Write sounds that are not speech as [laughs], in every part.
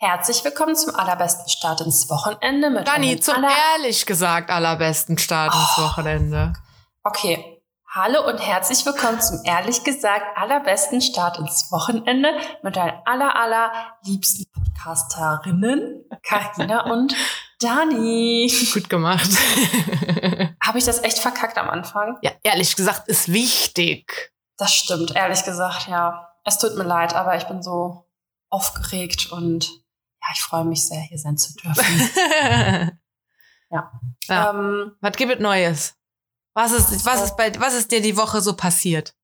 Herzlich willkommen zum allerbesten Start ins Wochenende mit Dani, zum aller ehrlich gesagt allerbesten Start ins Oh. Wochenende. Okay. Hallo und herzlich willkommen zum ehrlich gesagt allerbesten Start ins Wochenende mit deinen aller aller liebsten Podcasterinnen Karina [laughs] und Dani. Gut gemacht. [laughs] Habe ich das echt verkackt am Anfang? ja, ehrlich gesagt ist wichtig. Das stimmt, ehrlich gesagt, ja. Es tut mir leid, aber ich bin so aufgeregt und ich freue mich sehr, hier sein zu dürfen. [laughs] Ja. Ja. ähm, Was gibt es Neues? Was ist, was ist bei, was ist dir die Woche so passiert?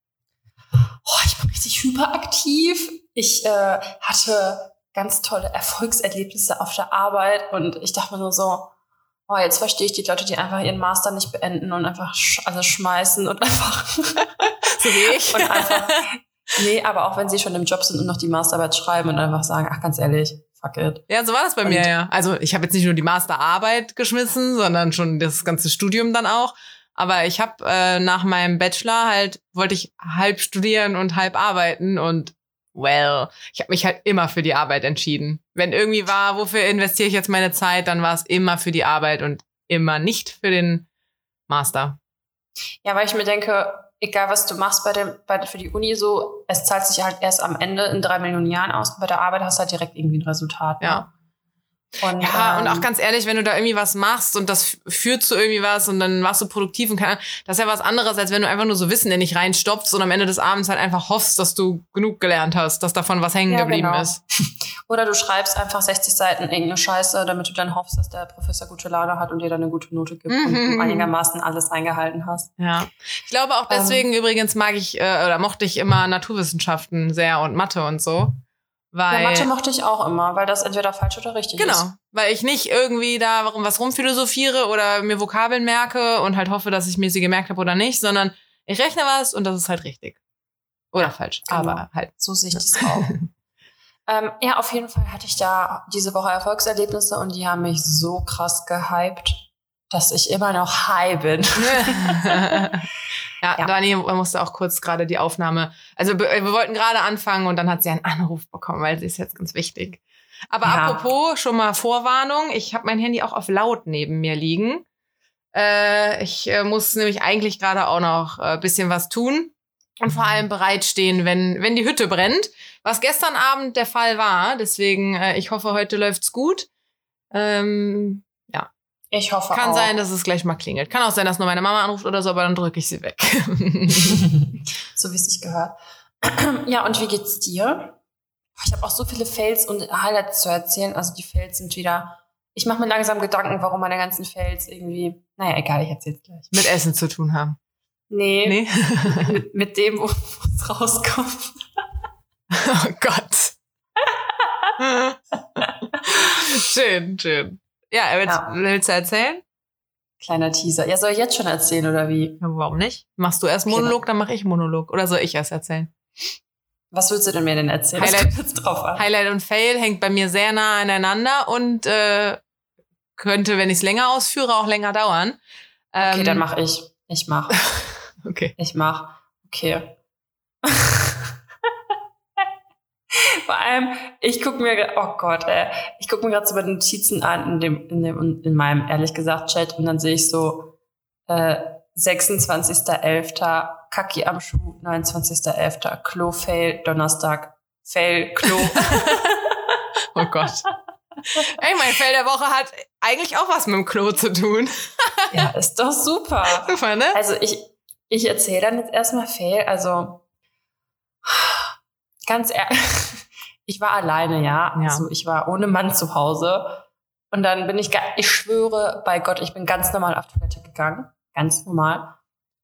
Oh, ich bin richtig hyperaktiv. Ich äh, hatte ganz tolle Erfolgserlebnisse auf der Arbeit und ich dachte mir nur so, oh, jetzt verstehe ich die Leute, die einfach ihren Master nicht beenden und einfach sch alles schmeißen und [laughs] einfach So wie ich. und einfach nee, aber auch wenn sie schon im Job sind und noch die Masterarbeit schreiben und einfach sagen, ach ganz ehrlich, fuck it. Ja, so war das bei Und- mir, ja. Also ich habe jetzt nicht nur die Masterarbeit geschmissen, sondern schon das ganze Studium dann auch. Aber ich habe äh, nach meinem Bachelor halt, wollte ich halb studieren und halb arbeiten und well, ich habe mich halt immer für die Arbeit entschieden. Wenn irgendwie war, wofür investiere ich jetzt meine Zeit, dann war es immer für die Arbeit und immer nicht für den Master. Ja, weil ich mir denke, egal was du machst bei dem, bei, für die Uni so, es zahlt sich halt erst am Ende in drei Millionen Jahren aus bei der Arbeit hast du halt direkt irgendwie ein Resultat. Ne? Ja. Und, Ja, und ähm, auch ganz ehrlich, wenn du da irgendwie was machst und das führt zu irgendwie was und dann machst du produktiv und Ahnung, das ist ja was anderes, als wenn du einfach nur so Wissen in dich reinstopfst und am Ende des Abends halt einfach hoffst, dass du genug gelernt hast, dass davon was hängen Ja, geblieben genau. ist. [laughs] Oder du schreibst einfach 60 Seiten irgendeine Scheiße, damit du dann hoffst, dass der Professor gute Laune hat und dir dann eine gute Note gibt und Mhm. du einigermaßen alles eingehalten hast. Ja. Ich glaube auch Ähm. deswegen übrigens mag ich äh, oder mochte ich immer Naturwissenschaften sehr und Mathe und so. Weil, Ja, Mathe mochte ich auch immer, weil das entweder falsch oder richtig ist. Genau, weil ich nicht irgendwie da was rumphilosophiere oder mir Vokabeln merke und halt hoffe, dass ich mir sie gemerkt habe oder nicht, sondern ich rechne was und das ist halt richtig. Oder falsch, genau. aber halt. So sehe ich das auch. [laughs] ähm, ja, auf jeden Fall hatte ich da diese Woche Erfolgserlebnisse und die haben mich so krass gehypt, dass ich immer noch high bin. [laughs] [laughs] ja, Ja. Dani musste auch kurz gerade die Aufnahme. Also wir wir wollten gerade anfangen und dann hat sie einen Anruf bekommen, weil sie ist jetzt ganz wichtig. Aber Ja. apropos, schon mal Vorwarnung, ich habe mein Handy auch auf laut neben mir liegen. Äh, ich äh, muss nämlich eigentlich gerade auch noch ein äh, bisschen was tun und vor allem bereitstehen, wenn, wenn die Hütte brennt, was gestern Abend der Fall war. Deswegen, äh, ich hoffe, heute läuft's gut. Ähm, Ich hoffe kann auch. sein, dass es gleich mal klingelt. Kann auch sein, dass nur meine Mama anruft oder so, aber dann drücke ich sie weg. [laughs] so wie es sich gehört. [clears throat] ja, und wie geht's dir? Ich habe auch so viele Fails und Highlights zu erzählen. Also die Fails sind wieder. Ich mache mir langsam Gedanken, warum meine ganzen Fails irgendwie. Naja, egal, ich erzähl's gleich. Mit Essen zu tun haben. Nee, Nee? [laughs] mit, mit dem, wo es rauskommt. [laughs] oh Gott. schön, schön. Ja, willst, Ja. willst du erzählen? Kleiner Teaser. Ja, soll ich jetzt schon erzählen oder wie? Ja, warum nicht? Machst du erst Okay, Monolog, dann mache ich Monolog. Oder soll ich erst erzählen? Was willst du denn mir denn erzählen? Highlight-. Highlight und Fail hängt bei mir sehr nah aneinander und äh, könnte, wenn ich es länger ausführe, auch länger dauern. Okay, Ähm, dann mach ich. Ich mach. [laughs] Okay. Ich mach. Okay. Vor allem, ich gucke mir, oh Gott, ey, ich gucke mir gerade so bei den Notizen an in dem, in dem, in meinem ehrlich gesagt Chat und dann sehe ich so äh, 26.11. Kacki am Schuh, 29.11. Klo Fail, Donnerstag Fail Klo. [laughs] Oh Gott. Ey, mein Fail der Woche hat eigentlich auch was mit dem Klo zu tun. ja, ist doch super. Super, ne? Also ich, ich erzähle dann jetzt erstmal Fail. Also ganz ehrlich, ich war alleine, ja. Ja. Also ich war ohne Mann zu Hause. Und dann bin ich, ich schwöre bei Gott, ich bin ganz normal auf Toilette gegangen. Ganz normal.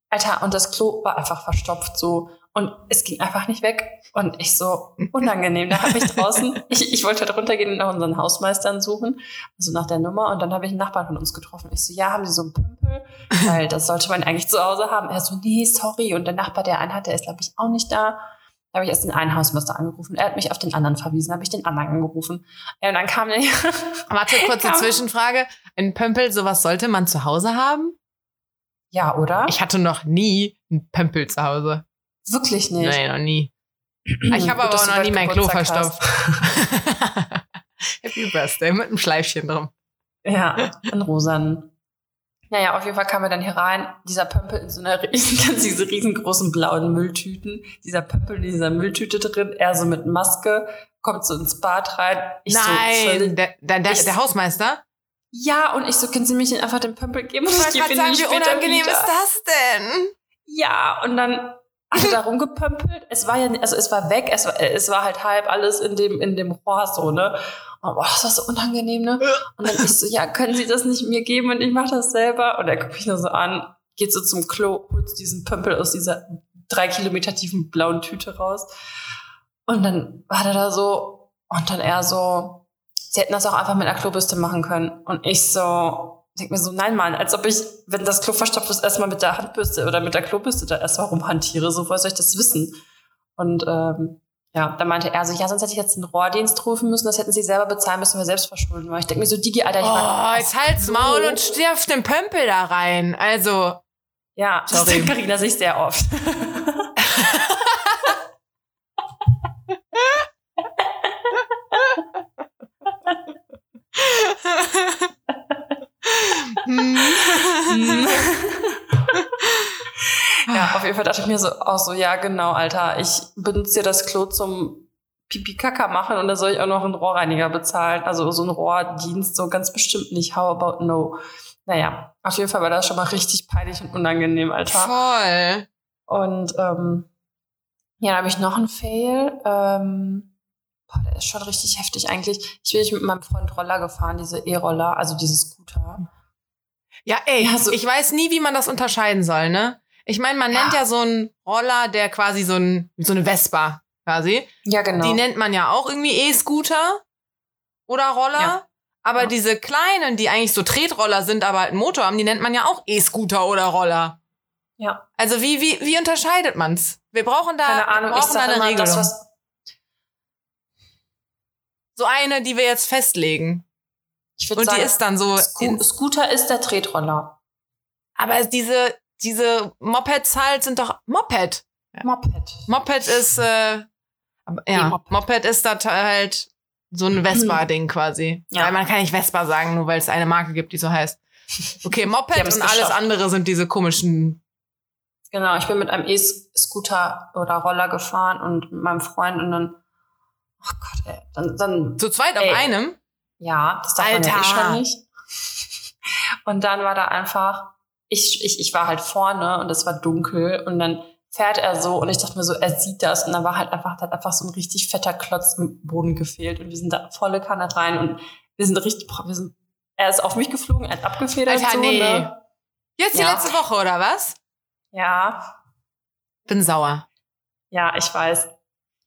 Alter, und das Klo war einfach verstopft so. Und es ging einfach nicht weg. Und ich so, [laughs] unangenehm. Da habe ich draußen, ich, ich wollte halt runtergehen und nach unseren Hausmeistern suchen, also nach der Nummer. Und dann habe ich einen Nachbarn von uns getroffen. Ich so, ja, haben Sie so einen Pümpel? Weil das sollte man eigentlich zu Hause haben. Er so, nee, sorry. Und der Nachbar, der einen hat, der ist, glaube ich, auch nicht da. Da habe ich erst den einen Hausmeister angerufen. Er hat mich auf den anderen verwiesen. habe ich den anderen angerufen. Und dann kam der, [laughs] Warte, kurze Kann- Zwischenfrage. Ein Pömpel, sowas sollte man zu Hause haben? ja, oder? Ich hatte noch nie einen Pömpel zu Hause. Wirklich nicht. Nein, noch nie. Ich habe Gut, aber auch noch nie mein Klo verstopft. habe [laughs] Happy Birthday mit einem Schleifchen drum. Ja, in rosanen. Naja, auf jeden Fall kam er dann hier rein, dieser Pömpel in so einer [laughs] riesen, diese riesengroßen blauen Mülltüten, dieser Pömpel in dieser Mülltüte drin, er so mit Maske, kommt so ins Bad rein. Ich Nein, so, der, der, der, Ich- der Hausmeister? ja, und ich so, können Sie mich einfach den Pömpel geben? Ich Und wollte gebe gerade ihn sagen, wie unangenehm wieder. ist das denn? Ja, und dann er [laughs] da rumgepömpelt. Es war ja, also es war weg, es war, es war halt halb alles in dem, in dem Rohr so, ne? Und boah, das war so unangenehm, ne? Und dann ich so, ja, können Sie das nicht mir geben und ich mache das selber? Und er guckt mich nur so an, geht so zum Klo, holt diesen Pömpel aus dieser drei Kilometer tiefen blauen Tüte raus. Und dann war der da so, und dann er so, Sie hätten das auch einfach mit einer Klobürste machen können. Und ich so, denk mir so, nein, Mann, als ob ich, wenn das Klo verstopft ist, erstmal mit der Handbürste oder mit der Klobürste da erstmal rumhantiere. So, woher soll ich das wissen? Und ähm, ja, da meinte er so, ja, sonst hätte ich jetzt einen Rohrdienst rufen müssen, das hätten sie selber bezahlen müssen, wir selbst verschulden. Weil ich denke mir so, Digi, Alter, ich war Oh, jetzt halt's Maul und stirf den Pömpel da rein. Also, Ja, das Sorry. sagt Carina sich sehr oft. [laughs] jeden Fall dachte ich mir so auch so, ja, genau, Alter, ich benutze dir das Klo zum Pipi-Kaka machen und da soll ich auch noch einen Rohrreiniger bezahlen. Also so einen Rohrdienst, so ganz bestimmt nicht. How about no? Naja, auf jeden Fall war das schon mal richtig peinlich und unangenehm, Alter. Voll. Und ähm, ja, da habe ich noch einen Fail. Ähm, boah, der ist schon richtig heftig eigentlich. Ich bin nicht mit meinem Freund Roller gefahren, diese E-Roller, also diese Scooter. Ja, ey, Ja, so- ich weiß nie, wie man das unterscheiden soll, ne? Ich meine, man nennt Ja. ja so einen Roller, der quasi so ein, so eine Vespa quasi. Ja, genau. Die nennt man ja auch irgendwie E-Scooter oder Roller. Ja. Aber Ja. diese kleinen, die eigentlich so Tretroller sind, aber halt einen Motor haben, die nennt man ja auch E-Scooter oder Roller. ja, Also wie, wie, wie unterscheidet man's? Wir brauchen da, keine Ahnung. wir Ich brauchen da sage eine immer, Regelung. das, so eine, die wir jetzt festlegen. ich Und sagen, die ist dann so. Sco Scooter ist der Tretroller. aber diese, diese Mopeds halt sind doch Moped. Moped. Moped ist, äh, aber- ja, E-Moped. Moped ist da halt so ein Vespa-Ding quasi. Ja. Weil man kann nicht Vespa sagen, nur weil es eine Marke gibt, die so heißt. [laughs] Okay, Moped und alles geschafft. andere sind diese komischen. Genau, ich bin mit einem E-Scooter oder Roller gefahren und mit meinem Freund und dann, oh Gott, ey, dann, dann Zu zweit Ey. auf einem. Ja, das darf man ja eh Alter. schon nicht. Und dann war da einfach, ich, ich, ich war halt vorne und es war dunkel und dann fährt er so und ich dachte mir so, er sieht das und dann war halt einfach, hat einfach so ein richtig fetter Klotz im Boden gefehlt und wir sind da volle Kanne rein und wir sind richtig, wir sind, er ist auf mich geflogen, er hat abgefedert Alter, so, nee. ne? Jetzt die Ja. letzte Woche, oder was? Ja, Bin sauer. ja, ich weiß.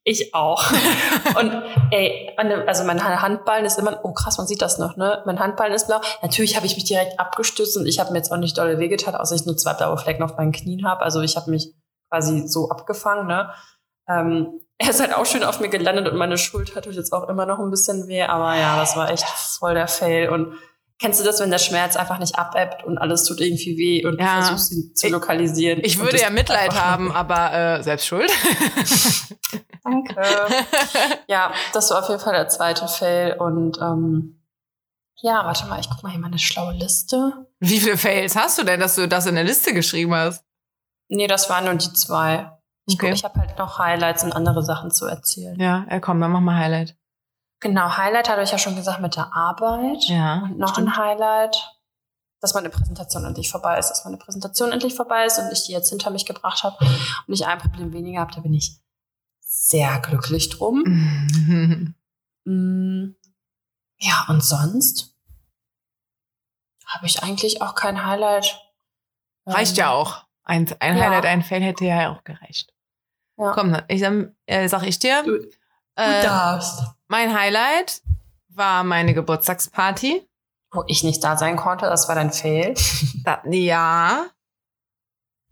Ich auch. [laughs] Und ey, also mein Handballen ist immer, oh krass, man sieht das noch, ne? Mein Handballen ist blau. Natürlich habe ich mich direkt abgestützt und ich habe mir jetzt auch nicht dolle wehgetan, außer ich nur zwei blaue Flecken auf meinen Knien habe. Also ich habe mich quasi so abgefangen, ne? Ähm, [laughs] er ist halt auch schön auf mir gelandet und meine Schulter tut jetzt auch immer noch ein bisschen weh, aber ja, das war echt voll der Fail. Und kennst du das, wenn der Schmerz einfach nicht abebbt und alles tut irgendwie weh und Ja. du versuchst ihn zu Ich- lokalisieren? Ich Und würde ja Mitleid haben, aber äh, selbst schuld. [laughs] Danke. ja, das war auf jeden Fall der zweite Fail. Und ähm, ja, warte mal, ich guck mal hier meine schlaue Liste. Wie viele Fails hast du denn, dass du das in der Liste geschrieben hast? Nee, das waren nur die zwei. Ich, Okay. guck, ich habe halt noch Highlights und andere Sachen zu erzählen. Ja, ja, komm, dann mach mal Highlight. Genau, Highlight hatte ich ja schon gesagt mit der Arbeit. Ja. Und noch stimmt. ein Highlight, dass meine Präsentation endlich vorbei ist. Dass meine Präsentation endlich vorbei ist und ich die jetzt hinter mich gebracht habe und ich ein Problem weniger habe. Da bin ich sehr glücklich drum. [laughs] Mm, Ja, und sonst habe ich eigentlich auch kein Highlight. Reicht Ähm, ja auch. Ein, ein Ja. Highlight, ein Fail hätte ja auch gereicht. Ja. Komm, dann, ich, sag- äh, sag ich dir. Du- Du äh, darfst. Mein Highlight war meine Geburtstagsparty. Wo ich nicht da sein konnte, das war dein Fail. Da, ja.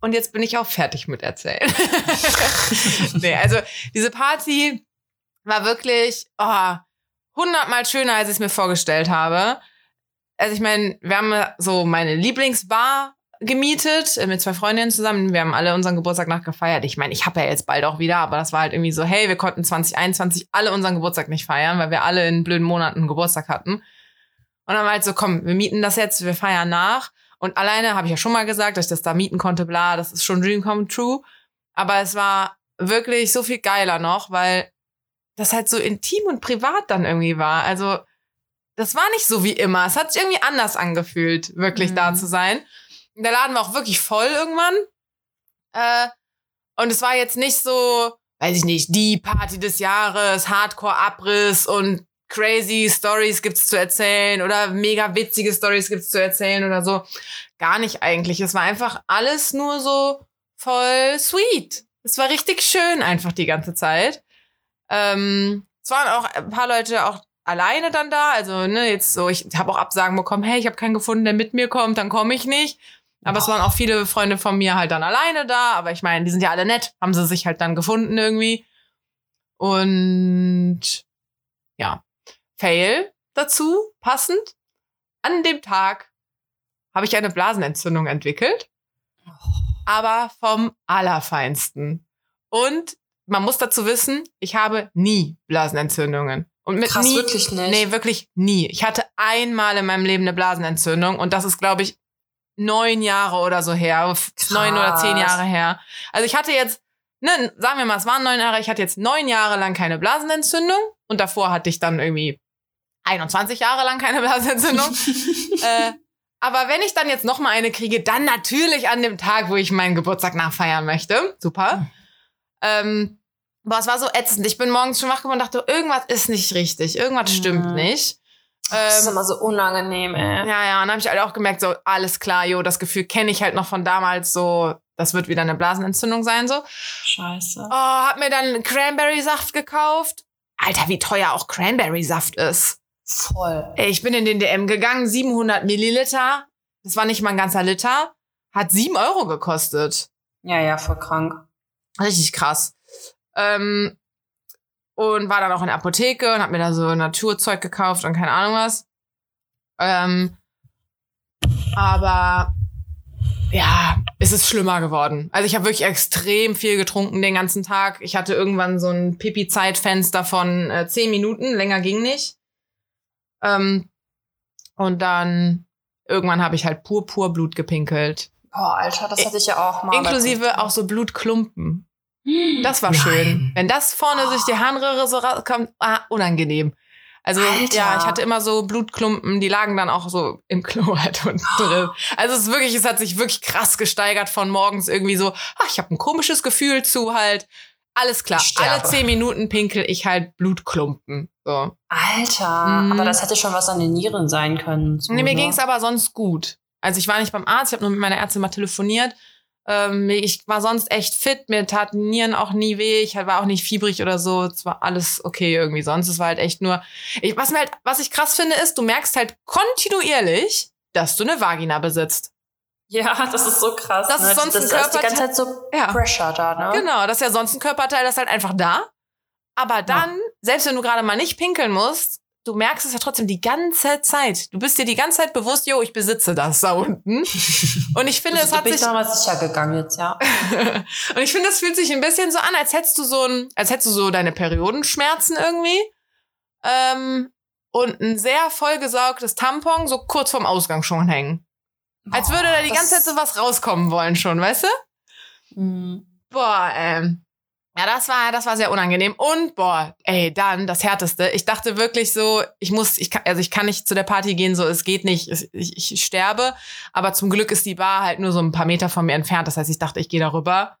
Und jetzt bin ich auch fertig mit erzählen. [laughs] nee, also diese Party war wirklich oh, hundertmal schöner, als ich es mir vorgestellt habe. Also ich meine, wir haben so meine Lieblingsbar gemietet äh, mit zwei Freundinnen zusammen. Wir haben alle unseren Geburtstag nachgefeiert. Ich meine, ich habe ja jetzt bald auch wieder, aber das war halt irgendwie so, hey, wir konnten 2021 alle unseren Geburtstag nicht feiern, weil wir alle in blöden Monaten Geburtstag hatten. Und dann war halt so, komm, wir mieten das jetzt, wir feiern nach. Und alleine habe ich ja schon mal gesagt, dass ich das da mieten konnte, bla, das ist schon Dream Come True. Aber es war wirklich so viel geiler noch, weil das halt so intim und privat dann irgendwie war. Also das war nicht so wie immer. Es hat sich irgendwie anders angefühlt, wirklich mhm. da zu sein. Der Laden war auch wirklich voll irgendwann. Äh, und es war jetzt nicht so, weiß ich nicht, die Party des Jahres, Hardcore-Abriss und crazy Stories gibt's zu erzählen oder mega witzige Stories gibt's zu erzählen oder so. Gar nicht eigentlich. Es war einfach alles nur so voll sweet. Es war richtig schön einfach die ganze Zeit. Ähm, es waren auch ein paar Leute auch alleine dann da. Also, ne, jetzt so, ich habe auch Absagen bekommen, hey, ich habe keinen gefunden, der mit mir kommt, dann komme ich nicht. Aber es waren auch viele Freunde von mir halt dann alleine da. Aber ich meine, die sind ja alle nett, haben sie sich halt dann gefunden irgendwie. Und ja, Fail dazu, passend. An dem Tag habe ich eine Blasenentzündung entwickelt. Aber vom Allerfeinsten. Und man muss dazu wissen, ich habe nie Blasenentzündungen. Und mit Krass, nie, wirklich nicht. Nee, wirklich nie. Ich hatte einmal in meinem Leben eine Blasenentzündung und das ist, glaube ich, neun Jahre oder so her. Krass. Neun oder zehn Jahre her. Also ich hatte jetzt, ne, sagen wir mal, es waren neun Jahre, ich hatte jetzt neun Jahre lang keine Blasenentzündung und davor hatte ich dann irgendwie 21 Jahre lang keine [laughs] Blasenentzündung. [laughs] äh, aber wenn ich dann jetzt noch mal eine kriege, dann natürlich an dem Tag, wo ich meinen Geburtstag nachfeiern möchte. Super. Ähm, Boah, es war so ätzend. Ich bin morgens schon wach geworden und dachte, irgendwas ist nicht richtig, irgendwas mhm. stimmt nicht. Das ist ähm, immer so unangenehm, ey. Ja, ja, und dann habe ich halt auch gemerkt, so, alles klar, jo, das Gefühl kenne ich halt noch von damals, so, das wird wieder eine Blasenentzündung sein, so. Scheiße. Oh, hab mir dann Cranberry-Saft gekauft. Alter, wie teuer auch Cranberry-Saft ist. Voll. Ey, ich bin in den DM gegangen, 700 Milliliter. Das war nicht mal ein ganzer Liter. Hat 7 Euro gekostet. Ja, ja, voll krank. Richtig krass. Ähm, und war dann auch in der Apotheke und hab mir da so Naturzeug gekauft und keine Ahnung was. Ähm, aber ja, es ist schlimmer geworden. Also ich habe wirklich extrem viel getrunken den ganzen Tag. Ich hatte irgendwann so ein Pipi-Zeitfenster von äh, zehn Minuten, länger ging nicht. Ähm, und dann irgendwann habe ich halt pur, pur Blut gepinkelt. Boah, Alter, das hatte ich ja auch mal. Inklusive auch so Blutklumpen. Das war Nein. schön. Wenn das vorne oh. durch die Harnröhre so rauskommt, ah, unangenehm. Also Alter. ja, ich hatte immer so Blutklumpen, die lagen dann auch so im Klo [laughs] halt unten drin. Also es ist wirklich, es hat sich wirklich krass gesteigert von morgens irgendwie so, ach, ich habe ein komisches Gefühl zu halt. Alles klar, alle zehn Minuten pinkel ich halt Blutklumpen. So. Alter, mhm. aber das hätte schon was an den Nieren sein können. So, nee, mir ne? ging es aber sonst gut. Also ich war nicht beim Arzt, ich habe nur mit meiner Ärztin mal telefoniert ähm, ich war sonst echt fit, mir taten Nieren auch nie weh, ich war auch nicht fiebrig oder so, es war alles okay irgendwie sonst. Es war halt echt nur, ich, was mir halt, was ich krass finde, ist, du merkst halt kontinuierlich, dass du eine Vagina besitzt. Ja, das ist so krass. Das ne? ist sonst das ein Körperteil. die ganze Zeit so ja. Pressure da, ne? Genau, das ist ja sonst ein Körperteil, das ist halt einfach da. Aber dann, ja. selbst wenn du gerade mal nicht pinkeln musst, du merkst es ja trotzdem die ganze Zeit. Du bist dir die ganze Zeit bewusst, yo, ich besitze das da unten. [laughs] Und ich finde, es hat sich damals sicher gegangen jetzt, ja. [laughs] und ich finde, es fühlt sich ein bisschen so an, als hättest du so ein, als hättest du so deine Periodenschmerzen irgendwie. Ähm, und ein sehr vollgesaugtes Tampon so kurz vorm Ausgang schon hängen. Als würde da die ganze Zeit so was rauskommen wollen schon, weißt du? Mhm. Boah, ähm. Ja, das war, das war sehr unangenehm. Und boah, ey, dann das Härteste. Ich dachte wirklich so, ich muss, ich kann, also ich kann nicht zu der Party gehen, so es geht nicht, ich, ich sterbe. Aber zum Glück ist die Bar halt nur so ein paar Meter von mir entfernt. Das heißt, ich dachte, ich gehe darüber.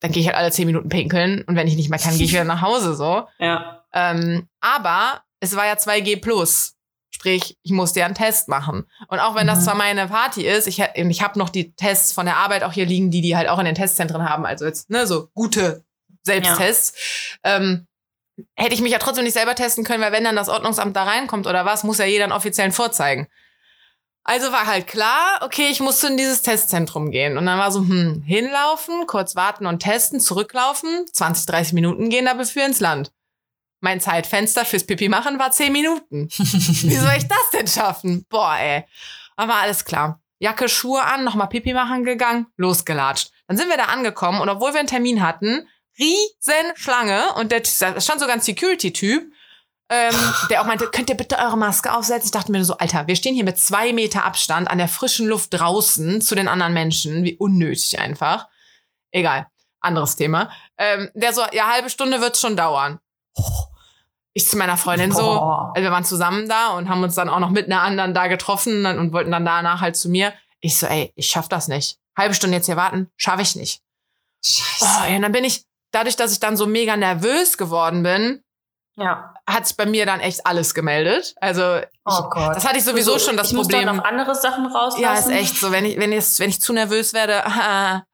Dann gehe ich halt alle zehn Minuten pinkeln und wenn ich nicht mehr kann, gehe ich wieder nach Hause so. [laughs] Ja. Ähm, aber es war ja 2G plus. Sprich, ich musste ja einen Test machen. Und auch wenn mhm. das zwar meine Party ist, ich, ich habe noch die Tests von der Arbeit auch hier liegen, die die halt auch in den Testzentren haben. Also jetzt, ne, so gute Selbsttests. Ja. Ähm, hätte ich mich ja trotzdem nicht selber testen können, weil wenn dann das Ordnungsamt da reinkommt oder was, muss ja jeder einen offiziellen vorzeigen. Also war halt klar, okay, ich musste in dieses Testzentrum gehen. Und dann war so, hm, hinlaufen, kurz warten und testen, zurücklaufen, 20, 30 Minuten gehen dafür ins Land. Mein Zeitfenster fürs Pipi machen war 10 Minuten. [laughs] Wie soll ich das denn schaffen? Boah, ey. Aber alles klar. Jacke, Schuhe an, nochmal Pipi machen gegangen, losgelatscht. Dann sind wir da angekommen und obwohl wir einen Termin hatten, riesen Schlange und der da stand sogar ein Security-Typ, ähm, [laughs] der auch meinte, könnt ihr bitte eure Maske aufsetzen? Ich dachte mir so, Alter, wir stehen hier mit zwei Meter Abstand an der frischen Luft draußen zu den anderen Menschen. Wie unnötig einfach. Egal, anderes Thema. Ähm, der so, ja, halbe Stunde wird's schon dauern. Ich zu meiner Freundin so, also wir waren zusammen da und haben uns dann auch noch mit einer anderen da getroffen und, und wollten dann danach halt zu mir. Ich so, ey, ich schaff das nicht. Halbe Stunde jetzt hier warten, schaffe ich nicht. Scheiße. Oh, ja, und dann bin ich, dadurch, dass ich dann so mega nervös geworden bin, Ja. hat sich bei mir dann echt alles gemeldet. Also ich, Oh Gott. das hatte ich sowieso Also, schon das ich Muss Problem. da noch andere Sachen rauslassen. Ja, ist echt so. Wenn ich, wenn ich, wenn ich zu nervös werde, [laughs]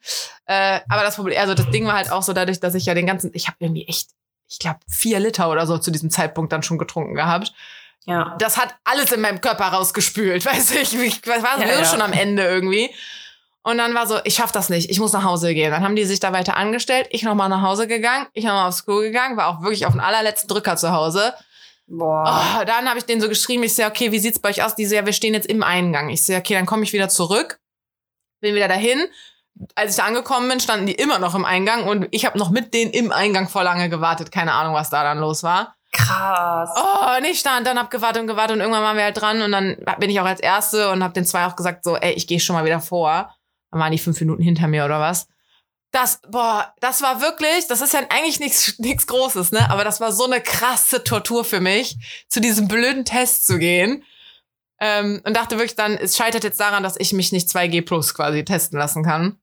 äh, aber das Problem, also das Ding war halt auch so dadurch, dass ich ja den ganzen, ich habe irgendwie echt, ich glaube vier Liter oder so zu diesem Zeitpunkt dann schon getrunken gehabt. Ja. Das hat alles in meinem Körper rausgespült, [laughs] weißt du, ich, ich war Ja, sowieso ja. schon am Ende irgendwie. Und dann war so, ich schaff das nicht, ich muss nach Hause gehen. Dann haben die sich da weiter angestellt, ich nochmal nach Hause gegangen, ich nochmal aufs Klo gegangen, war auch wirklich auf den allerletzten Drücker zu Hause. Boah. Oh, dann habe ich denen so geschrieben, ich sehe, okay, wie sieht's bei euch aus? Die so, ja, wir stehen jetzt im Eingang. Ich sehe, okay, dann komme ich wieder zurück, bin wieder dahin. Als ich da angekommen bin, standen die immer noch im Eingang und ich habe noch mit denen im Eingang vor lange gewartet. Keine Ahnung, was da dann los war. Krass. Oh, und ich stand dann, hab gewartet und gewartet und irgendwann waren wir halt dran und dann bin ich auch als Erste und hab den zwei auch gesagt so, ey, ich gehe schon mal wieder vor. Dann waren die fünf Minuten hinter mir oder was. Das, boah, das war wirklich, das ist ja eigentlich nichts [laughs] nichts Großes, ne? Aber das war so eine krasse Tortur für mich, zu diesem blöden Test zu gehen. Ähm, und dachte wirklich dann, es scheitert jetzt daran, dass ich mich nicht 2G plus quasi testen lassen kann.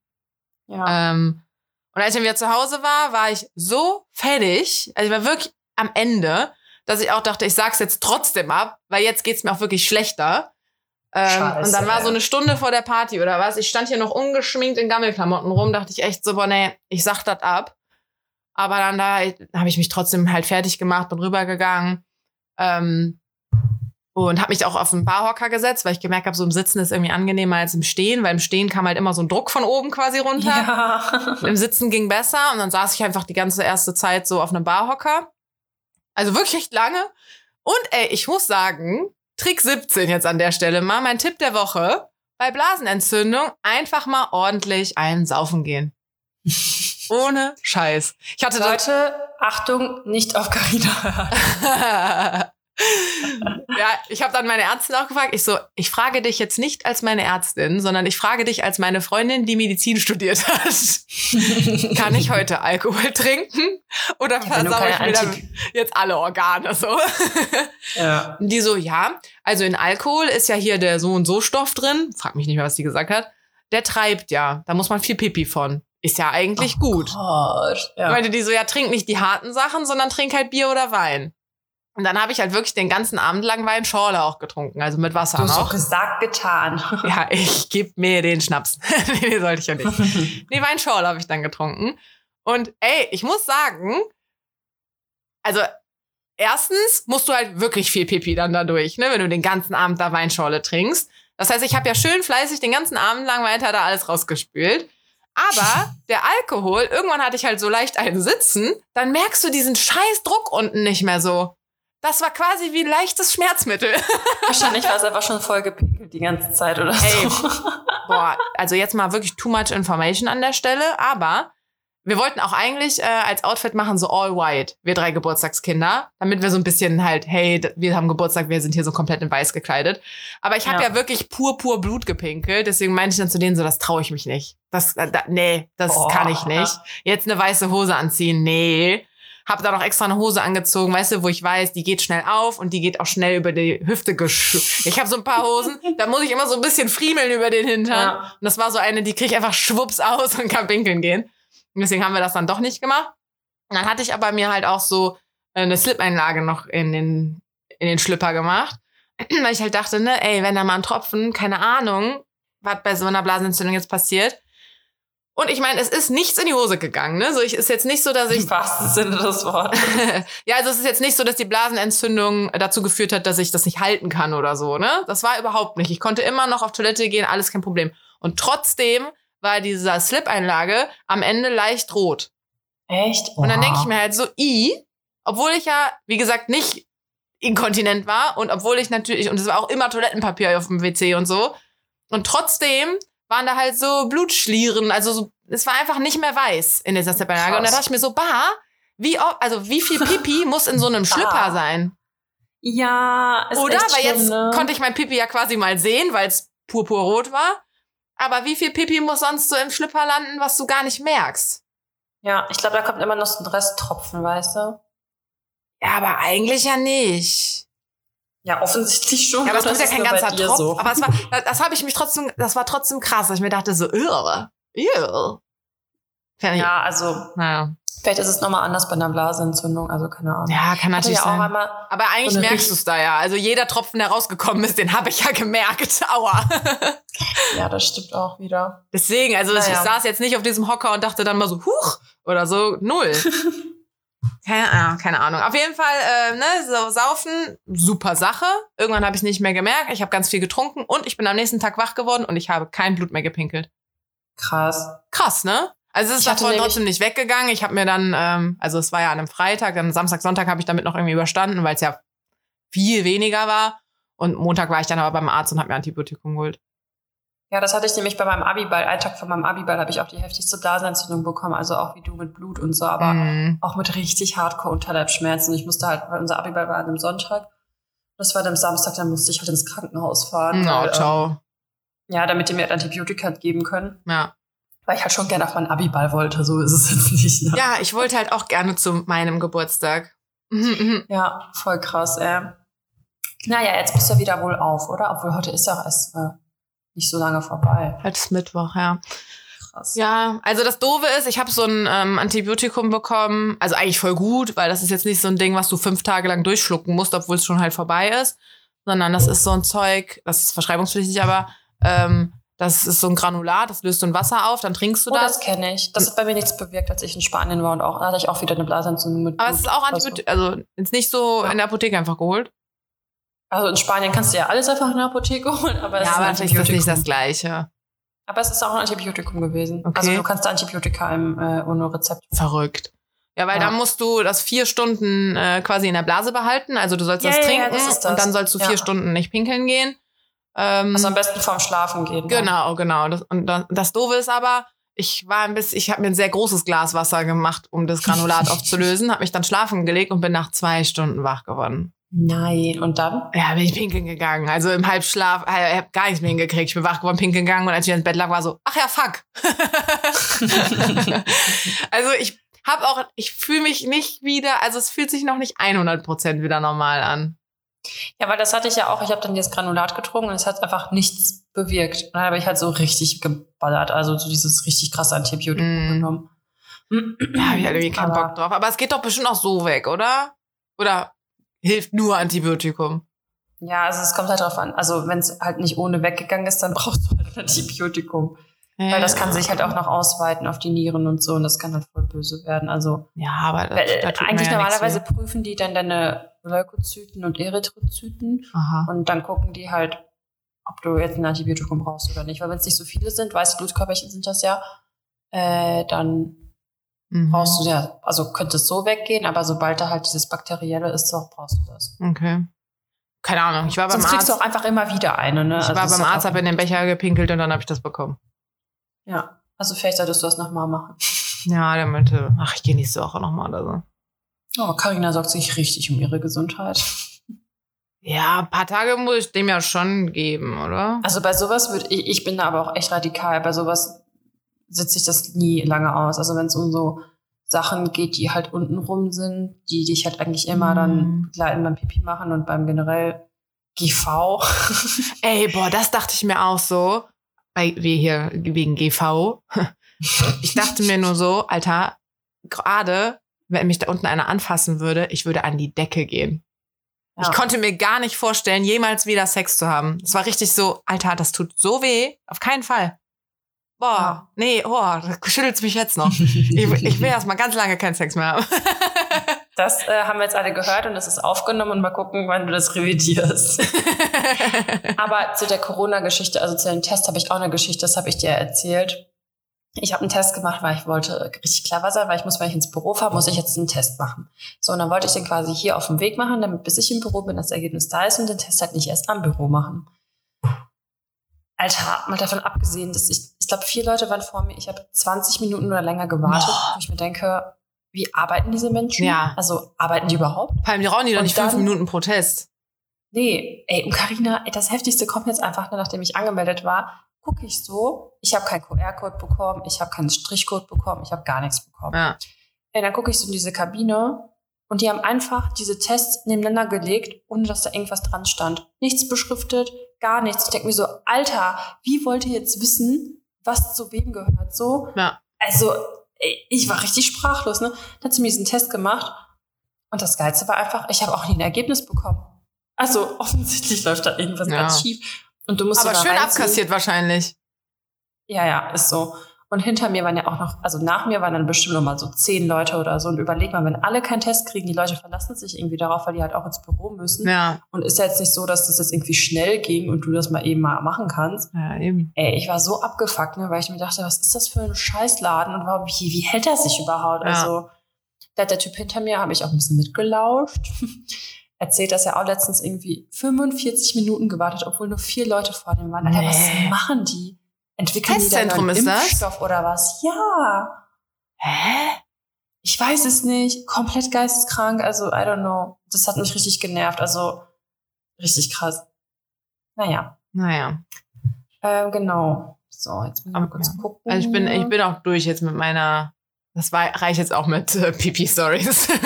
Ja. Ähm, und als ich dann wieder zu Hause war, war ich so fertig, also ich war wirklich am Ende, dass ich auch dachte, ich sag's jetzt trotzdem ab, weil jetzt geht's mir auch wirklich schlechter. Ähm, Scheiße, und dann war so eine Stunde vor der Party oder was. Ich stand hier noch ungeschminkt in Gammelklamotten rum, dachte ich echt so, boah, nee, ich sag das ab. Aber dann da habe ich mich trotzdem halt fertig gemacht und rübergegangen. Ähm, und habe mich auch auf einen Barhocker gesetzt, weil ich gemerkt habe, so im Sitzen ist irgendwie angenehmer als im Stehen, weil im Stehen kam halt immer so ein Druck von oben quasi runter. ja. Im Sitzen ging besser und dann saß ich einfach die ganze erste Zeit so auf einem Barhocker. Also wirklich echt lange. Und ey, ich muss sagen, Trick 17 jetzt an der Stelle mal, mein Tipp der Woche. Bei Blasenentzündung einfach mal ordentlich einen saufen gehen. [laughs] Ohne Scheiß. Ich hatte Leute, Achtung, nicht auf Carina. [laughs] ja, ich habe dann meine Ärztin auch gefragt. Ich so, ich frage dich jetzt nicht als meine Ärztin, sondern ich frage dich als meine Freundin, die Medizin studiert hat. [laughs] Kann ich heute Alkohol trinken? Oder versau ich mir dann jetzt alle Organe so? Ja. Die so, ja, also in Alkohol ist ja hier der so und so Stoff drin. Frag mich nicht mehr, was die gesagt hat. Der treibt ja. Da muss man viel Pipi von. Ist ja eigentlich gut. Gott. Ja. Meinte die so, ja, trink nicht die harten Sachen, sondern trink halt Bier oder Wein. Und dann habe ich halt wirklich den ganzen Abend lang Weinschorle auch getrunken, also mit Wasser Du hast doch noch. gesagt, getan. [laughs] Ja, ich geb mir den Schnaps. [laughs] nee, den sollte ich ja nicht. [laughs] Nee, Weinschorle habe ich dann getrunken. Und ey, ich muss sagen, also erstens musst du halt wirklich viel Pipi dann dadurch, ne, wenn du den ganzen Abend da Weinschorle trinkst. Das heißt, ich habe ja schön fleißig den ganzen Abend lang weiter da alles rausgespült. Aber der Alkohol, irgendwann hatte ich halt so leicht einen Sitzen, dann merkst du diesen scheiß Druck unten nicht mehr so. Das war quasi wie ein leichtes Schmerzmittel. [laughs] Wahrscheinlich war es einfach schon voll gepinkelt die ganze Zeit oder Ey, so. [laughs] boah, also jetzt mal wirklich too much information an der Stelle, aber wir wollten auch eigentlich äh, als Outfit machen so all white, wir drei Geburtstagskinder, damit wir so ein bisschen halt, hey, wir haben Geburtstag, wir sind hier so komplett in weiß gekleidet. Aber ich habe Ja. ja. wirklich pur, pur Blut gepinkelt, deswegen meinte ich dann zu denen so, das traue ich mich nicht. Das, äh, da, nee, das Boah. kann ich nicht. Jetzt eine weiße Hose anziehen, nee. Hab da noch extra eine Hose angezogen, weißt du, wo ich weiß, die geht schnell auf und die geht auch schnell über die Hüfte gesch. Ich habe so ein paar Hosen, da muss ich immer so ein bisschen friemeln über den Hintern. Ja. Und das war so eine, die krieg ich einfach schwupps aus und kann pinkeln gehen. Und deswegen haben wir das dann doch nicht gemacht. Und dann hatte ich aber mir halt auch so eine Slip-Einlage noch in den, in den Schlipper gemacht. Weil ich halt dachte, ne, ey, wenn da mal ein Tropfen, keine Ahnung, was bei so einer Blasenentzündung jetzt passiert. Und ich meine, es ist nichts in die Hose gegangen, ne? So, ich ist jetzt nicht so, dass ich Im wahrsten Sinne des Wortes. [laughs] ja, also es ist jetzt nicht so, dass die Blasenentzündung dazu geführt hat, dass ich das nicht halten kann oder so, ne? Das war überhaupt nicht. Ich konnte immer noch auf Toilette gehen, alles kein Problem. Und trotzdem war dieser Slip-Einlage am Ende leicht rot. Echt? Und dann denke ich mir halt so, i, obwohl ich ja, wie gesagt, nicht inkontinent war und obwohl ich natürlich, und es war auch immer Toilettenpapier auf dem WC und so, Und trotzdem waren da halt so Blutschlieren, also so, es war einfach nicht mehr weiß in dieser Steppanlage. Und da dachte ich mir so, bah, wie, also wie viel [laughs] Pipi muss in so einem Schlüpper sein? Ja, ist Oder? Weil schlimm, jetzt ne? konnte ich mein Pipi ja quasi mal sehen, weil es purpurrot war. Aber wie viel Pipi muss sonst so im Schlüpper landen, was du gar nicht merkst? Ja, ich glaube, da kommt immer noch so ein Resttropfen, weißt du? Ja, aber eigentlich ja nicht. Ja, offensichtlich schon. Ja, aber es kommt ja ist kein ganzer dir Tropf. so? Aber es war, das, habe ich mich trotzdem, das war trotzdem krass, dass ich mir dachte so, irre, irre. Ja. Also Naja. vielleicht ist es nochmal anders bei einer Blasenentzündung, also keine Ahnung. Ja, kann Ich natürlich ja auch sein. Aber eigentlich so merkst du es da ja. Also jeder Tropfen, der rausgekommen ist, den habe ich ja gemerkt. [laughs] Aua. ja, das stimmt auch wieder. Deswegen, also ich Naja. saß jetzt nicht auf diesem Hocker und dachte dann mal so, huch, oder so, null. [laughs] keine, ah, keine Ahnung. Auf jeden Fall, äh, ne, so saufen, super Sache. Irgendwann habe ich nicht mehr gemerkt. Ich habe ganz viel getrunken und ich bin am nächsten Tag wach geworden und ich habe kein Blut mehr gepinkelt. Krass. Krass, ne? Also es ist davon trotzdem nicht weggegangen. Ich habe mir dann, ähm, also es war ja an einem Freitag, dann Samstag, Sonntag habe ich damit noch irgendwie überstanden, weil es ja viel weniger war. Und Montag war ich dann aber beim Arzt und habe mir Antibiotikum geholt. Ja, das hatte ich nämlich bei meinem Abiball. Einen Tag vor meinem Abiball habe ich auch die heftigste Blasenentzündung bekommen, also auch wie du mit Blut und so, aber Mhm. auch mit richtig hardcore Unterleibsschmerzen. Ich musste halt, weil unser Abiball war an einem Sonntag. Das war dann am Samstag, dann musste ich halt ins Krankenhaus fahren. Ja, weil, ähm, ciao. ja, damit die mir halt Antibiotika geben können. Ja. Weil ich halt schon gerne auf meinen Abiball wollte, so ist es jetzt nicht. Ne? ja, ich wollte halt auch gerne zu meinem Geburtstag. Mhm, mhm. Ja, voll krass, ey. Naja, jetzt bist du wieder wohl auf, oder? Obwohl heute ist ja auch erst äh, nicht so lange vorbei. Heute ist Mittwoch, ja. Krass. Ja, also das Doofe ist, ich habe so ein ähm, Antibiotikum bekommen. Also eigentlich voll gut, weil das ist jetzt nicht so ein Ding, was du fünf Tage lang durchschlucken musst, obwohl es schon halt vorbei ist. Sondern das ist so ein Zeug, das ist verschreibungspflichtig, aber ähm, das ist so ein Granulat, das löst du in Wasser auf, dann trinkst du Oh, das. das kenne ich. Das hat bei mir nichts bewirkt, als ich in Spanien war und auch da hatte ich auch wieder eine Blasenentzündung mit Aber es ist auch Antibiotikum, also jetzt nicht so Ja. in der Apotheke einfach geholt. Also in Spanien kannst du ja alles einfach in der Apotheke [laughs] holen, aber es ja, ist aber natürlich ist das nicht das Gleiche. Aber es ist auch ein Antibiotikum gewesen. Okay. Also du kannst Antibiotika im, äh, ohne Rezept. Verrückt. Ja, weil Ja. da musst du das vier Stunden äh, quasi in der Blase behalten. Also du sollst Ja, das trinken das das. und dann sollst du vier Ja. Stunden nicht pinkeln gehen. Ähm, Also am besten vorm Schlafen gehen. dann. Genau, genau. Das, und das, das Doofe ist aber, ich war ein bisschen, ich habe mir ein sehr großes Glas Wasser gemacht, um das Granulat [laughs] aufzulösen, habe mich dann schlafen gelegt und bin nach zwei Stunden wach geworden. Nein. Und dann? Ja, bin ich pinkeln gegangen. Also im Halbschlaf, äh, ich habe gar nichts mehr hingekriegt. Ich bin wach geworden, pinkeln gegangen und als ich ins Bett lag, war so, ach ja, fuck. [laughs] also ich habe auch, ich fühle mich nicht wieder, also es fühlt sich noch nicht 100% wieder normal an. Ja, weil das hatte ich ja auch. Ich habe dann dieses Granulat getrunken und es hat einfach nichts bewirkt. Und dann habe ich halt so richtig geballert. Also so dieses richtig krasse Antibiotikum Mm. genommen. Da habe ich halt irgendwie keinen Aber- Bock drauf. Aber es geht doch bestimmt auch so weg, oder? Oder hilft nur Antibiotikum? Ja, also es kommt halt drauf an. Also wenn es halt nicht ohne weggegangen ist, dann [laughs] brauchst du halt ein Antibiotikum. Weil das kann sich halt auch noch ausweiten auf die Nieren und so und das kann halt voll böse werden. Also Ja, aber das, weil, da tut mir eigentlich ja normalerweise prüfen die dann deine Leukozyten und Erythrozyten Aha. und dann gucken die halt, ob du jetzt ein Antibiotikum brauchst oder nicht. Weil wenn es nicht so viele sind, weiße Blutkörperchen sind das ja, äh, dann Mhm. brauchst du ja, also könnte es so weggehen, aber sobald da halt dieses Bakterielle ist, so brauchst du das. Okay. Keine Ahnung. Ich war beim Sonst kriegst Arzt. du auch einfach immer wieder eine, ne? Ich Also war beim Arzt, auch- habe in den Becher gepinkelt und dann habe ich das bekommen. Ja, also vielleicht solltest du das nochmal machen. Ja, der meinte, ach, ich gehe nächste Woche nochmal oder so. Oh, Carina sorgt sich richtig um ihre Gesundheit. Ja, ein paar Tage muss ich dem ja schon geben, oder? Also bei sowas würde ich, ich bin da aber auch echt radikal. Bei sowas sitze ich das nie lange aus. Also wenn es um so Sachen geht, die halt unten rum sind, die dich halt eigentlich immer Mhm. dann begleiten beim Pipi machen und beim generell GV. [laughs] Ey, boah, das dachte ich mir auch so. Weil wir hier wegen GV. Ich dachte mir nur so, Alter, gerade wenn mich da unten einer anfassen würde, ich würde an die Decke gehen. Ja. Ich konnte mir gar nicht vorstellen, jemals wieder Sex zu haben. Es war richtig so, Alter, das tut so weh. Auf keinen Fall. Boah, nee, oh, da schüttelt's mich jetzt noch. [laughs] Ich, ich will erst mal ganz lange keinen Sex mehr haben. [laughs] Das äh, haben wir jetzt alle gehört und das ist aufgenommen und mal gucken, wann du das revidierst. [laughs] Aber zu der Corona-Geschichte, also zu dem Test, habe ich auch eine Geschichte, das habe ich dir erzählt. Ich habe einen Test gemacht, weil ich wollte richtig clever sein, weil ich muss, wenn ich ins Büro fahre, muss ich jetzt einen Test machen. So, und dann wollte ich den quasi hier auf dem Weg machen, damit bis ich im Büro bin, das Ergebnis da ist und den Test halt nicht erst am Büro machen. Alter, mal davon abgesehen, dass ich, ich glaube, vier Leute waren vor mir, ich habe 20 Minuten oder länger gewartet, Boah. wo ich mir denke, wie arbeiten diese Menschen? Ja. Also arbeiten die überhaupt? Vor allem, die rauchen die doch nicht fünf dann- Minuten Protest. Nee, ey, und Carina, ey, das Heftigste kommt jetzt einfach, nur nachdem ich angemeldet war, gucke ich so, ich habe keinen QR-Code bekommen, ich habe keinen Strichcode bekommen, ich habe gar nichts bekommen. Ja. Ey, dann gucke ich so in diese Kabine und die haben einfach diese Tests nebeneinander gelegt, ohne dass da irgendwas dran stand. Nichts beschriftet, gar nichts. Ich denke mir so, Alter, wie wollt ihr jetzt wissen, was zu wem gehört? So, Ja. also, ich war richtig sprachlos, ne? Dann hat sie mir diesen Test gemacht und das Geilste war einfach, ich habe auch nie ein Ergebnis bekommen. Also, [laughs] offensichtlich läuft da irgendwas Ja. ganz schief. Und du musst Aber schön abkassiert wahrscheinlich. Ja, ja, ist so. Und hinter mir waren ja auch noch, also nach mir waren dann bestimmt noch mal so zehn Leute oder so. Und überleg mal, wenn alle keinen Test kriegen, die Leute verlassen sich irgendwie darauf, weil die halt auch ins Büro müssen. Ja. Und ist ja jetzt nicht so, dass das jetzt irgendwie schnell ging und du das mal eben mal machen kannst. Ja, eben. Ey, ich war so abgefuckt, ne, weil ich mir dachte, was ist das für ein Scheißladen und warum, wie, wie hält er sich überhaupt? Ja. Also, da hat der Typ hinter mir, habe ich auch ein bisschen mitgelauscht. [laughs] Erzählt, dass er auch letztens irgendwie 45 Minuten gewartet, obwohl nur vier Leute vor dem waren. Alter, Nee. was machen die? Entwickeln die da Testzentrum neuen ist das? Impfstoff oder was? Ja. Hä? Ich weiß es nicht. Komplett geisteskrank. Also, I don't know. Das hat mich richtig genervt. Also, richtig krass. Naja. Naja. Ähm, genau. So, jetzt muss ich mal Aber kurz gucken. Also ich bin, ich bin auch durch jetzt mit meiner. Das war, reicht jetzt auch mit äh, Pipi-Stories. [laughs]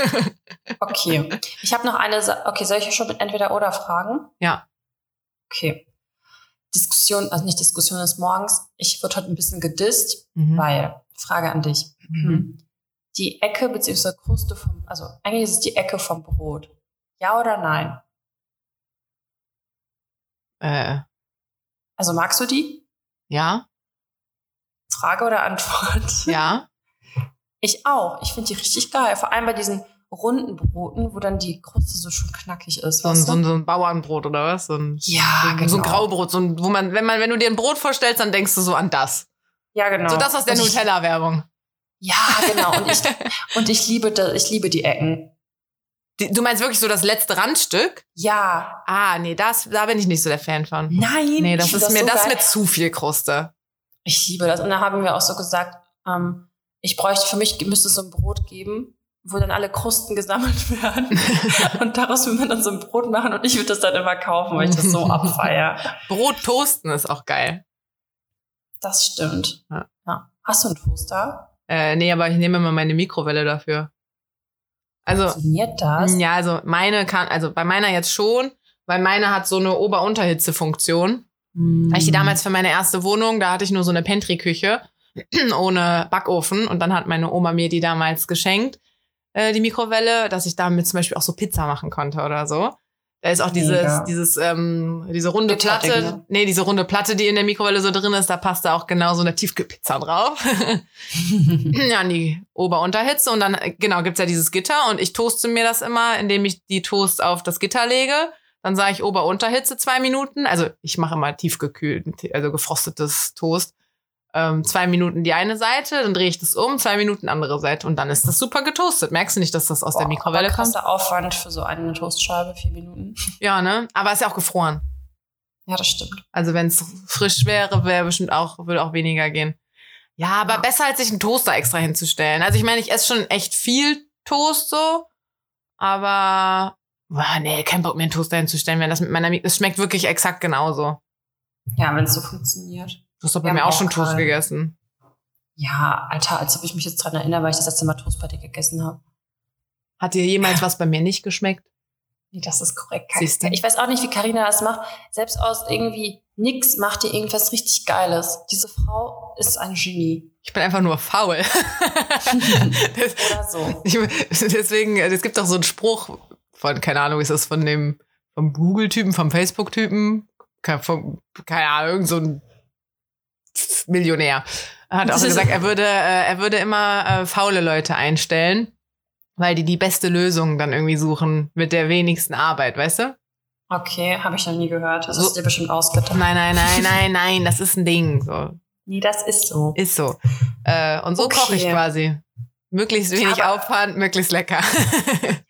Okay. Ich habe noch eine. Sa okay, soll ich schon mit entweder oder fragen? Ja. Okay. Diskussion, also nicht Diskussion des Morgens. Ich wurde heute ein bisschen gedisst, Mhm. weil, Frage an dich. Mhm. Die Ecke bzw. Kruste vom, also eigentlich ist es die Ecke vom Brot. Ja oder nein? Äh, Also magst du die? ja, Frage oder Antwort? ja. Ich auch. Ich finde die richtig geil. Vor allem bei diesen runden Broten, wo dann die Kruste so schön knackig ist. So ein, so, ein, so ein Bauernbrot oder was? So ein, ja, so, ein- genau. so ein Graubrot, so ein, wo man, wenn man, wenn du dir ein Brot vorstellst, dann denkst du so an das. Ja, genau. So das aus der Nutella-Werbung. Ja, genau. Und ich, [laughs] und ich liebe, da, ich liebe die Ecken. Die- Du meinst wirklich so das letzte Randstück? Ja. Ah, nee, das, da bin ich nicht so der Fan von. Nein. Nee, das ist mir so das geil. mit zu viel Kruste. Ich liebe das. Und da haben wir auch so gesagt, ähm, ich bräuchte, für mich müsste es so ein Brot geben, wo dann alle Krusten gesammelt [laughs] werden. und daraus will man dann so ein Brot machen und ich würde das dann immer kaufen, weil ich das so abfeier. Brot toasten ist auch geil. Das stimmt. Ja. Ja. Hast du einen Toaster? Äh, nee, aber ich nehme immer meine Mikrowelle dafür. Also, Funktioniert das? ja, also meine kann, also bei meiner jetzt schon, weil meine hat so eine Ober-Unterhitze-Funktion. Weil ich die damals für meine erste Wohnung, da hatte ich nur so eine Pantry-Küche [clears throat] ohne Backofen und dann hat meine Oma mir die damals geschenkt, äh, die Mikrowelle, dass ich damit zum Beispiel auch so Pizza machen konnte oder so. Da ist auch dieses, Mega. dieses, ähm, diese runde Platte, ne? nee, diese runde Platte, die in der Mikrowelle so drin ist, da passt da auch genau so eine Tiefkühlpizza drauf. [laughs] ja, an die Ober-Unterhitze und dann, äh, genau, gibt's ja dieses Gitter und ich toaste mir das immer, indem ich die Toast auf das Gitter lege. Dann sage ich Ober-Unterhitze zwei Minuten. Also ich mache immer tiefgekühlt, also gefrostetes Toast. Ähm, zwei Minuten die eine Seite, dann drehe ich das um, zwei Minuten andere Seite und dann ist das super getoastet. Merkst du nicht, dass das aus der Boah, Mikrowelle aber kommt? krasser Aufwand für so eine Toastscheibe, vier Minuten. Ja, ne? Aber ist ja auch gefroren. Ja, das stimmt. Also wenn es frisch wäre, wäre bestimmt auch, würde auch weniger gehen. Ja, aber Ja. besser als sich einen Toaster extra hinzustellen. Also ich meine, ich esse schon echt viel Toast so, aber boah, nee, kein Bock mir einen Toaster hinzustellen, wenn das mit meiner Mik Es schmeckt wirklich exakt genauso. Ja, wenn es so funktioniert. Du hast doch bei mir auch schon Toast gegessen. Ja, Alter, als ob ich mich jetzt dran erinnere, weil ich das letzte Mal Toast bei dir gegessen habe. Hat dir jemals was bei mir nicht geschmeckt? Nee, das ist korrekt. Siehste. Ich weiß auch nicht, wie Karina das macht. Selbst aus irgendwie nix macht die irgendwas richtig Geiles. Diese Frau ist ein Genie. Ich bin einfach nur faul. [laughs] das, Oder so. ich, deswegen, es gibt doch so einen Spruch von, keine Ahnung, ist das von dem, vom Google-Typen, vom Facebook-Typen, ke- vom, keine Ahnung, irgend so ein Millionär. Er hat auch gesagt, er würde, äh, er würde immer äh, faule Leute einstellen, weil die die beste Lösung dann irgendwie suchen mit der wenigsten Arbeit, weißt du? Okay, habe ich noch nie gehört. Das So- ist dir bestimmt ausgedacht. Nein, nein, nein, nein, nein, das ist ein Ding. So. Nee, das ist so. Ist so. Äh, und so Okay. koche ich quasi. Möglichst wenig Aber- Aufwand, möglichst lecker.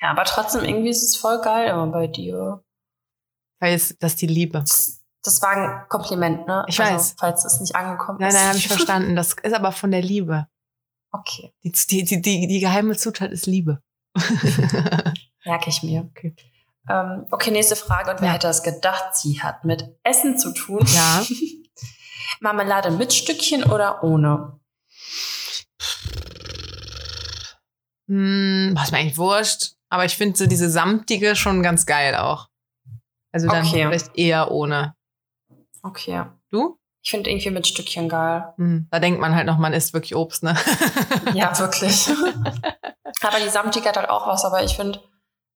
Ja, aber trotzdem, irgendwie ist es voll geil immer bei dir. Weil es, das ist die Liebe. Das, das war ein Kompliment, ne? Ich also, weiß. Falls es nicht angekommen Nein, ist. nein, habe ich [laughs] verstanden. Das ist aber von der Liebe. Okay, Die, die, die, die, die geheime Zutat ist Liebe. [laughs] merke ich mir. Okay. Ähm, okay, nächste Frage. Und wer Ja. hätte es gedacht, sie hat mit Essen zu tun? Ja. [laughs] Marmelade mit Stückchen oder ohne? Hm, was mir eigentlich wurscht. Aber ich finde so diese samtige schon ganz geil auch. Also dann Okay. vielleicht eher ohne. Okay. Du? Ich finde irgendwie mit Stückchen geil. Hm, da denkt man halt noch, man isst wirklich Obst, ne? [laughs] Ja, wirklich. [laughs] aber die samtige hat halt auch was, aber ich finde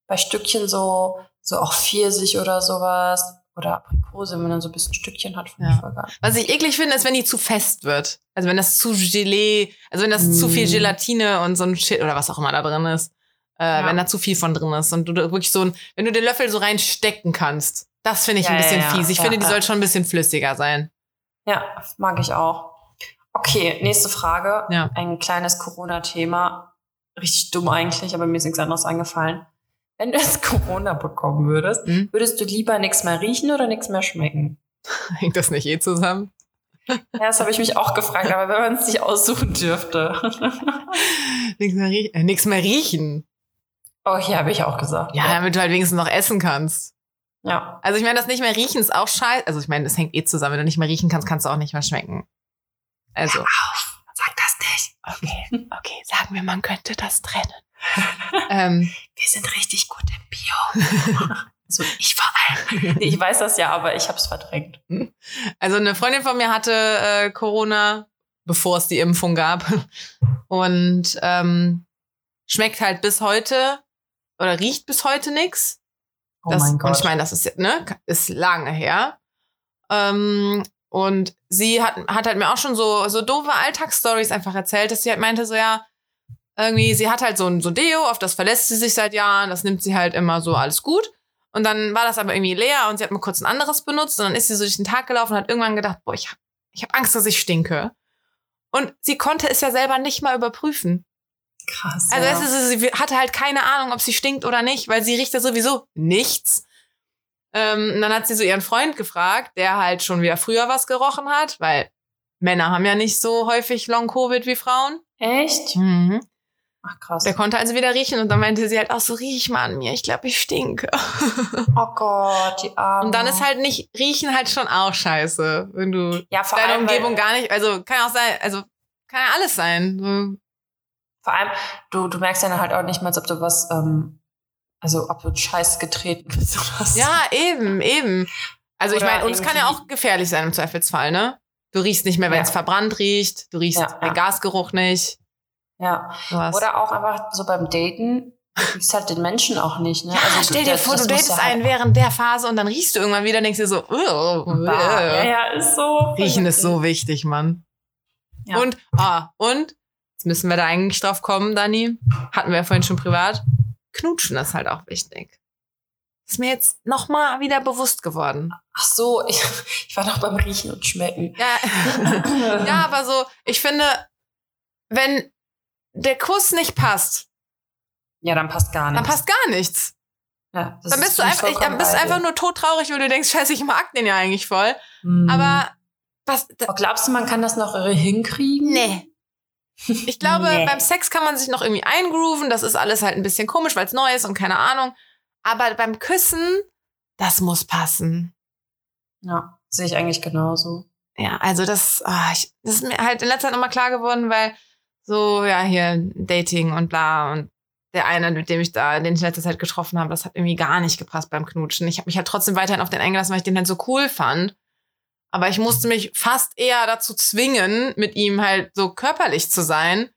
bei Stückchen so, so auch Pfirsich oder sowas oder Aprikose, wenn man dann so ein bisschen Stückchen hat, finde Ja. ich voll geil. Was ich eklig finde, ist, wenn die zu fest wird. Also wenn das zu Gelee, also wenn das Mm. zu viel Gelatine und so ein Shit oder was auch immer da drin ist. Äh, Ja. Wenn da zu viel von drin ist und du wirklich so ein, wenn du den Löffel so reinstecken kannst. Das finde ich Ja, ein bisschen ja, fies. Ich Ja, finde, die soll schon ein bisschen flüssiger sein. Ja, mag ich auch. Okay, nächste Frage. Ja. Ein kleines Corona-Thema. Richtig dumm eigentlich, aber mir ist nichts anderes eingefallen. Wenn du jetzt Corona bekommen würdest, Hm? würdest du lieber nichts mehr riechen oder nichts mehr schmecken? [laughs] Hängt das nicht eh zusammen? Ja, das habe ich mich auch gefragt, aber wenn man es sich aussuchen dürfte. [laughs] Nichts mehr, rie äh, mehr riechen. oh, hier habe ich auch gesagt. Ja, damit du halt wenigstens noch essen kannst. Ja. Also ich meine, das nicht mehr riechen ist auch scheiße. Also ich meine, das hängt eh zusammen. Wenn du nicht mehr riechen kannst, kannst du auch nicht mehr schmecken. Also. Auf, sag das nicht. Okay, [laughs] okay, sagen wir, man könnte das trennen. [laughs] ähm, Wir sind richtig gut im Bio. [laughs] so ich vor allem. Ich weiß das ja, aber ich habe es verdrängt. also eine Freundin von mir hatte äh, Corona, bevor es die Impfung gab. Und ähm, schmeckt halt bis heute oder riecht bis heute nix. Oh Das, mein Und ich meine, das ist, ne, ist lange her. Ähm, und sie hat, hat halt mir auch schon so, so doofe Alltagsstories einfach erzählt, dass sie halt meinte, so ja, irgendwie, sie hat halt so ein so Deo, auf das verlässt sie sich seit Jahren, das nimmt sie halt immer so alles gut. Und dann war das aber irgendwie leer und sie hat mal kurz ein anderes benutzt und dann ist sie so durch den Tag gelaufen und hat irgendwann gedacht, boah, ich hab, ich hab Angst, dass ich stinke. Und sie konnte es ja selber nicht mal überprüfen. Krass. Also ja. ist, sie hatte halt keine Ahnung, ob sie stinkt oder nicht, weil sie riecht ja sowieso nichts. Ähm, und dann hat sie so ihren Freund gefragt, der halt schon wieder früher was gerochen hat, weil Männer haben ja nicht so häufig Long-Covid wie Frauen. Echt? Mhm. Ach krass. Der konnte also wieder riechen und dann meinte sie halt auch so, riech mal an mir, ich glaube, ich stinke. [laughs] Oh Gott, die Arme. Und dann ist halt nicht, riechen halt schon auch scheiße, wenn du ja, deine allem, Umgebung gar nicht, also kann auch sein, also kann ja alles sein. Vor allem, du, du merkst ja halt auch nicht mal, als ob du was, ähm, also ob du Scheiß getreten bist oder so. Ja, eben, eben. Also ich Oder meine, und es kann ja auch gefährlich sein im Zweifelsfall, ne? Du riechst nicht mehr, wenn Ja. es verbrannt riecht. Du riechst Ja, den ja. Gasgeruch nicht. Ja. Sowas. Oder auch einfach so beim Daten, du riechst halt den Menschen auch nicht, ne? ja, also, stell dir das- vor, das du datest halt einen während der Phase und dann riechst du irgendwann wieder und denkst dir so, uh, Bah, Ja, uh. ja, ist so. Riechen ist so wichtig, Mann. Ja. Und, ah, und, jetzt müssen wir da eigentlich drauf kommen, Dani. Hatten wir ja vorhin schon privat. Knutschen ist halt auch wichtig. Ist mir jetzt nochmal wieder bewusst geworden. Ach so, ich, ich war noch beim Riechen und Schmecken. Ja, [laughs] ja, aber so, ich finde, wenn der Kuss nicht passt, Ja, dann passt gar dann nichts. passt gar nichts. Ja, Dann ist bist du einfach, ich, dann bist einfach nur todtraurig, weil du denkst, scheiße, ich mag den ja eigentlich voll. Mhm. Aber was, Oh, glaubst du, man kann das noch hinkriegen? nee. Ich glaube, Nee. beim Sex kann man sich noch irgendwie eingrooven. Das ist alles halt ein bisschen komisch, weil es neu ist und keine Ahnung. Aber beim Küssen, das muss passen. Ja, sehe ich eigentlich genauso. Ja, also das, ah, ich, das ist mir halt in letzter Zeit nochmal klar geworden, weil so, ja, hier Dating und bla und der eine, mit dem ich da, den ich in letzter Zeit getroffen habe, das hat irgendwie gar nicht gepasst beim Knutschen. Ich habe mich halt trotzdem weiterhin auf den eingelassen, weil ich den halt so cool fand. Aber ich musste mich fast eher dazu zwingen, mit ihm halt so körperlich zu sein,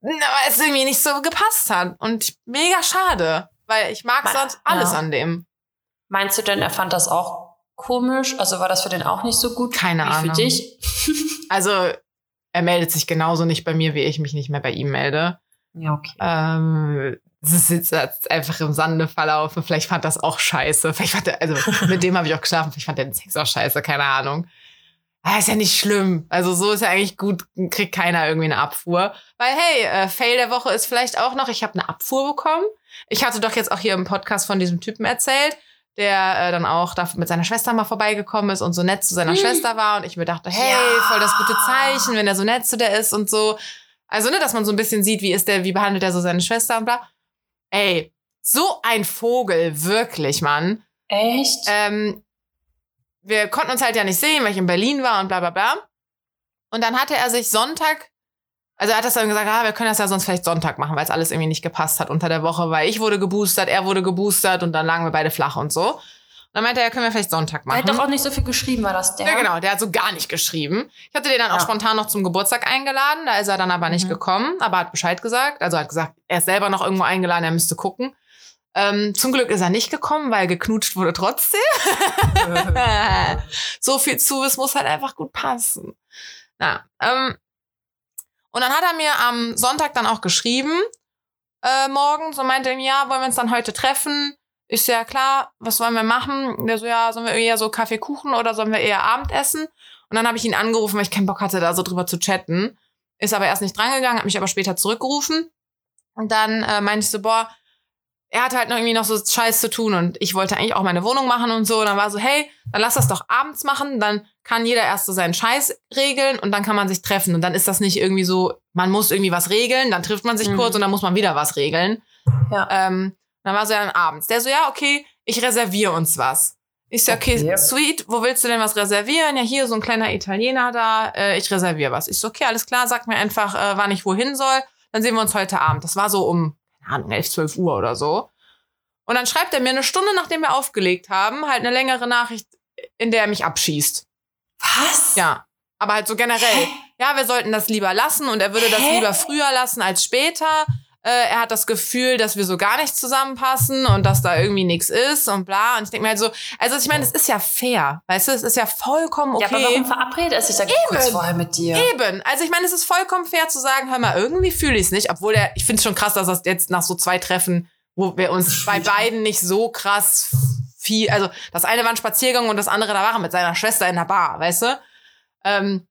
weil es irgendwie nicht so gepasst hat. Und mega schade, weil ich mag Ma- sonst alles ja. an dem. Meinst du denn, er fand das auch komisch? Also war das für den auch nicht so gut? Keine wie Ahnung. für dich? [laughs] [laughs] Also, er meldet sich genauso nicht bei mir, wie ich mich nicht mehr bei ihm melde. Ja, okay. Ähm, es ist jetzt jetzt einfach im Sande verlaufen. Vielleicht fand das auch scheiße. Vielleicht fand er, also mit dem habe ich auch geschlafen. Vielleicht fand er den Sex auch scheiße, keine Ahnung. Aber ist ja nicht schlimm. Also so ist ja eigentlich gut, kriegt keiner irgendwie eine Abfuhr. Weil hey, äh, Fail der Woche ist vielleicht auch noch, ich habe eine Abfuhr bekommen. Ich hatte doch jetzt auch hier im Podcast von diesem Typen erzählt, der äh, dann auch da mit seiner Schwester mal vorbeigekommen ist und so nett zu seiner Hm. Schwester war. Und ich mir dachte, hey, Ja. voll das gute Zeichen, wenn er so nett zu der ist und so. Also, ne, dass man so ein bisschen sieht, wie ist der, wie behandelt er so seine Schwester und bla. Ey, so ein Vogel, wirklich, Mann. Echt? Ähm, wir konnten uns halt ja nicht sehen, weil ich in Berlin war und bla bla bla. Und dann hatte er sich Sonntag, also er hat das dann gesagt, ah, wir können das ja sonst vielleicht Sonntag machen, weil es alles irgendwie nicht gepasst hat unter der Woche, weil ich wurde geboostert, er wurde geboostert und dann lagen wir beide flach und so. Und dann meinte er, ja, können wir vielleicht Sonntag machen. hat doch auch nicht so viel geschrieben, war das der? Ja, genau, der hat so gar nicht geschrieben. Ich hatte den dann auch Ja. spontan noch zum Geburtstag eingeladen, da ist er dann aber nicht Mhm. gekommen, aber hat Bescheid gesagt. Also hat gesagt, er ist selber noch irgendwo eingeladen, er müsste gucken. Ähm, zum Glück ist er nicht gekommen, weil geknutscht wurde trotzdem. [laughs] so viel zu, es muss halt einfach gut passen. Na, ähm, und dann hat er mir am Sonntag dann auch geschrieben, äh, morgens und meinte, ja, wollen wir uns dann heute treffen? Ist ja klar, was wollen wir machen? Der so, ja, sollen wir eher so Kaffee, Kuchen oder sollen wir eher Abendessen? Und dann habe ich ihn angerufen, weil ich keinen Bock hatte, da so drüber zu chatten. Ist aber erst nicht drangegangen, hat mich aber später zurückgerufen. Und dann äh, meinte ich so, boah, er hat halt noch irgendwie noch so Scheiß zu tun und ich wollte eigentlich auch meine Wohnung machen und so. Und dann war so, hey, dann lass das doch abends machen, dann kann jeder erst so seinen Scheiß regeln und dann kann man sich treffen. Und dann ist das nicht irgendwie so, man muss irgendwie was regeln, dann trifft man sich Mhm. kurz und dann muss man wieder was regeln. Ja. Ähm, dann war so ja dann abends. Der so, ja, okay, ich reserviere uns was. Ich so, okay, Okay. sweet, wo willst du denn was reservieren? Ja, hier so ein kleiner Italiener da, äh, ich reserviere was. Ich so, okay, alles klar, sag mir einfach, äh, wann ich wohin soll. Dann sehen wir uns heute Abend. Das war so um, keine Ahnung, 11, 12 Uhr oder so. Und dann schreibt er mir eine Stunde, nachdem wir aufgelegt haben, halt eine längere Nachricht, in der er mich abschießt. Was? Ja. Aber halt so generell. Ja, wir sollten das lieber lassen und er würde das Hä? lieber früher lassen als später. Äh, er hat das Gefühl, dass wir so gar nicht zusammenpassen und dass da irgendwie nichts ist und bla. Und ich denke mir halt so, also ich meine, es ist ja fair, weißt du, es ist ja vollkommen okay. Ja, aber warum verabredet er sich da kurz vorher mit dir? Eben. Also ich meine, es ist vollkommen fair zu sagen, hör mal, irgendwie fühle ich es nicht. Obwohl der, ich finde es schon krass, dass das jetzt nach so zwei Treffen, wo wir uns [laughs] bei beiden nicht so krass viel, also das eine war ein Spaziergang und das andere, da war er mit seiner Schwester in der Bar, weißt du? Ähm,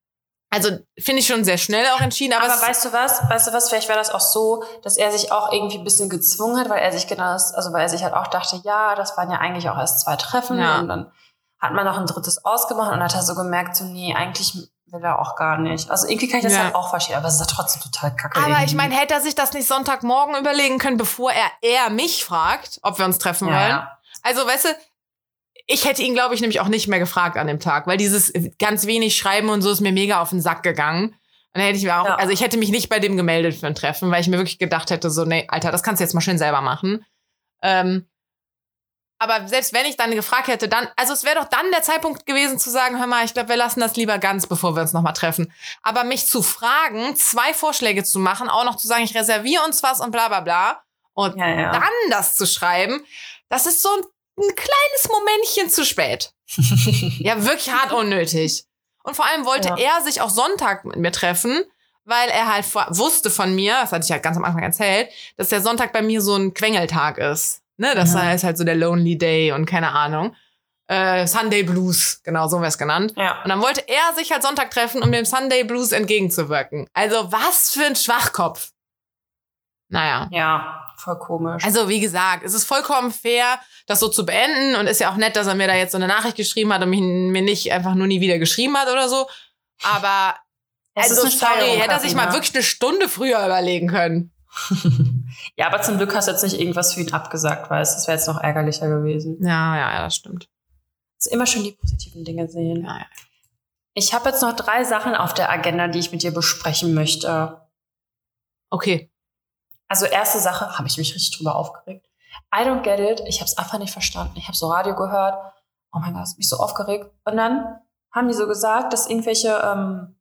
also finde ich schon sehr schnell auch entschieden, aber, Aber weißt du was? Weißt du was? Vielleicht war das auch so, dass er sich auch irgendwie ein bisschen gezwungen hat, weil er sich genau, das- also weil er sich halt auch dachte, ja, das waren ja eigentlich auch erst zwei Treffen Ja. und dann hat man noch ein drittes ausgemacht und hat er so gemerkt, so nee, eigentlich will er auch gar nicht. Also irgendwie kann ich das Ja. halt auch verstehen, aber es ist ja trotzdem total kacke. aber ich irgendwie. meine, hätte er sich das nicht Sonntagmorgen überlegen können, bevor er er mich fragt, ob wir uns treffen ja, wollen? ja. Also, weißt du, ich hätte ihn, glaube ich, nämlich auch nicht mehr gefragt an dem Tag, weil dieses ganz wenig Schreiben und so ist mir mega auf den Sack gegangen. Und dann hätte ich mir auch, Ja. also ich hätte mich nicht bei dem gemeldet für ein Treffen, weil ich mir wirklich gedacht hätte, so, nee, Alter, das kannst du jetzt mal schön selber machen. Ähm, aber selbst wenn ich dann gefragt hätte, dann, also es wäre doch dann der Zeitpunkt gewesen zu sagen, hör mal, ich glaube, wir lassen das lieber ganz, bevor wir uns nochmal treffen. Aber mich zu fragen, zwei Vorschläge zu machen, auch noch zu sagen, ich reserviere uns was und bla bla bla. Und ja, ja. dann das zu schreiben, das ist so ein, ein kleines Momentchen zu spät. [laughs] Ja, wirklich hart unnötig. Und vor allem wollte Ja. er sich auch Sonntag mit mir treffen, weil er halt wusste von mir, das hatte ich ja ganz am Anfang erzählt, dass der Sonntag bei mir so ein Quengeltag ist. Ne, das Ja. ist halt so der Lonely Day und keine Ahnung. Äh, Sunday Blues, genau so wäre es genannt. ja. Und dann wollte er sich halt Sonntag treffen, um dem Sunday Blues entgegenzuwirken. Also was für ein Schwachkopf. Naja. Ja, voll komisch. Also, wie gesagt, es ist vollkommen fair, das so zu beenden und ist ja auch nett, dass er mir da jetzt so eine Nachricht geschrieben hat und mich, mir nicht einfach nur nie wieder geschrieben hat oder so. Aber, [laughs] Es ist also, eine sorry, hätte er sich mal wirklich eine Stunde früher überlegen können. [laughs] ja, aber zum Glück hast du jetzt nicht irgendwas für ihn abgesagt, weißt? Das wäre jetzt noch ärgerlicher gewesen. Ja, ja, ja, das stimmt. Also immer schön die positiven Dinge sehen. Ja, ja. Ich habe jetzt noch drei Sachen auf der Agenda, die ich mit dir besprechen möchte. Okay. Also erste Sache, habe ich mich richtig drüber aufgeregt. I don't get it. Ich habe es einfach nicht verstanden. Ich habe so Radio gehört. Oh mein Gott, das hat mich so aufgeregt. Und dann haben die so gesagt, dass irgendwelche ähm,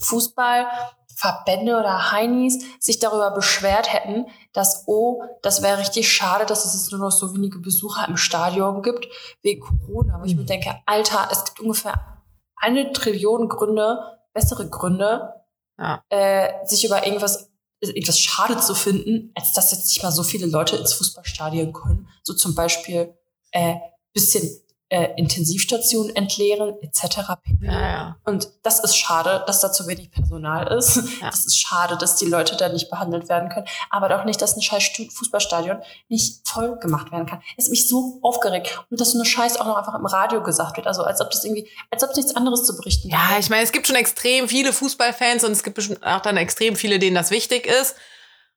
Fußballverbände oder Heinis sich darüber beschwert hätten, dass, oh, das wäre richtig schade, dass es jetzt nur noch so wenige Besucher im Stadion gibt wegen Corona. Wo ich mir denke, Alter, es gibt ungefähr eine Trillion Gründe, bessere Gründe, Ja. äh, sich über irgendwas irgendwas schade zu finden, als dass jetzt nicht mal so viele Leute ins Fußballstadion können. So zum Beispiel äh, bisschen äh, Intensivstationen entleeren, etc. Ja, ja. Und das ist schade, dass da zu wenig Personal ist. Ja. Das ist schade, dass die Leute da nicht behandelt werden können. Aber doch nicht, dass ein scheiß Fußballstadion nicht voll gemacht werden kann. Es hat mich so aufgeregt. Und dass so eine Scheiß auch noch einfach im Radio gesagt wird. Also als ob das irgendwie, als ob es nichts anderes zu berichten Ja, ich meine, es gibt schon extrem viele Fußballfans und es gibt bestimmt auch dann extrem viele, denen das wichtig ist.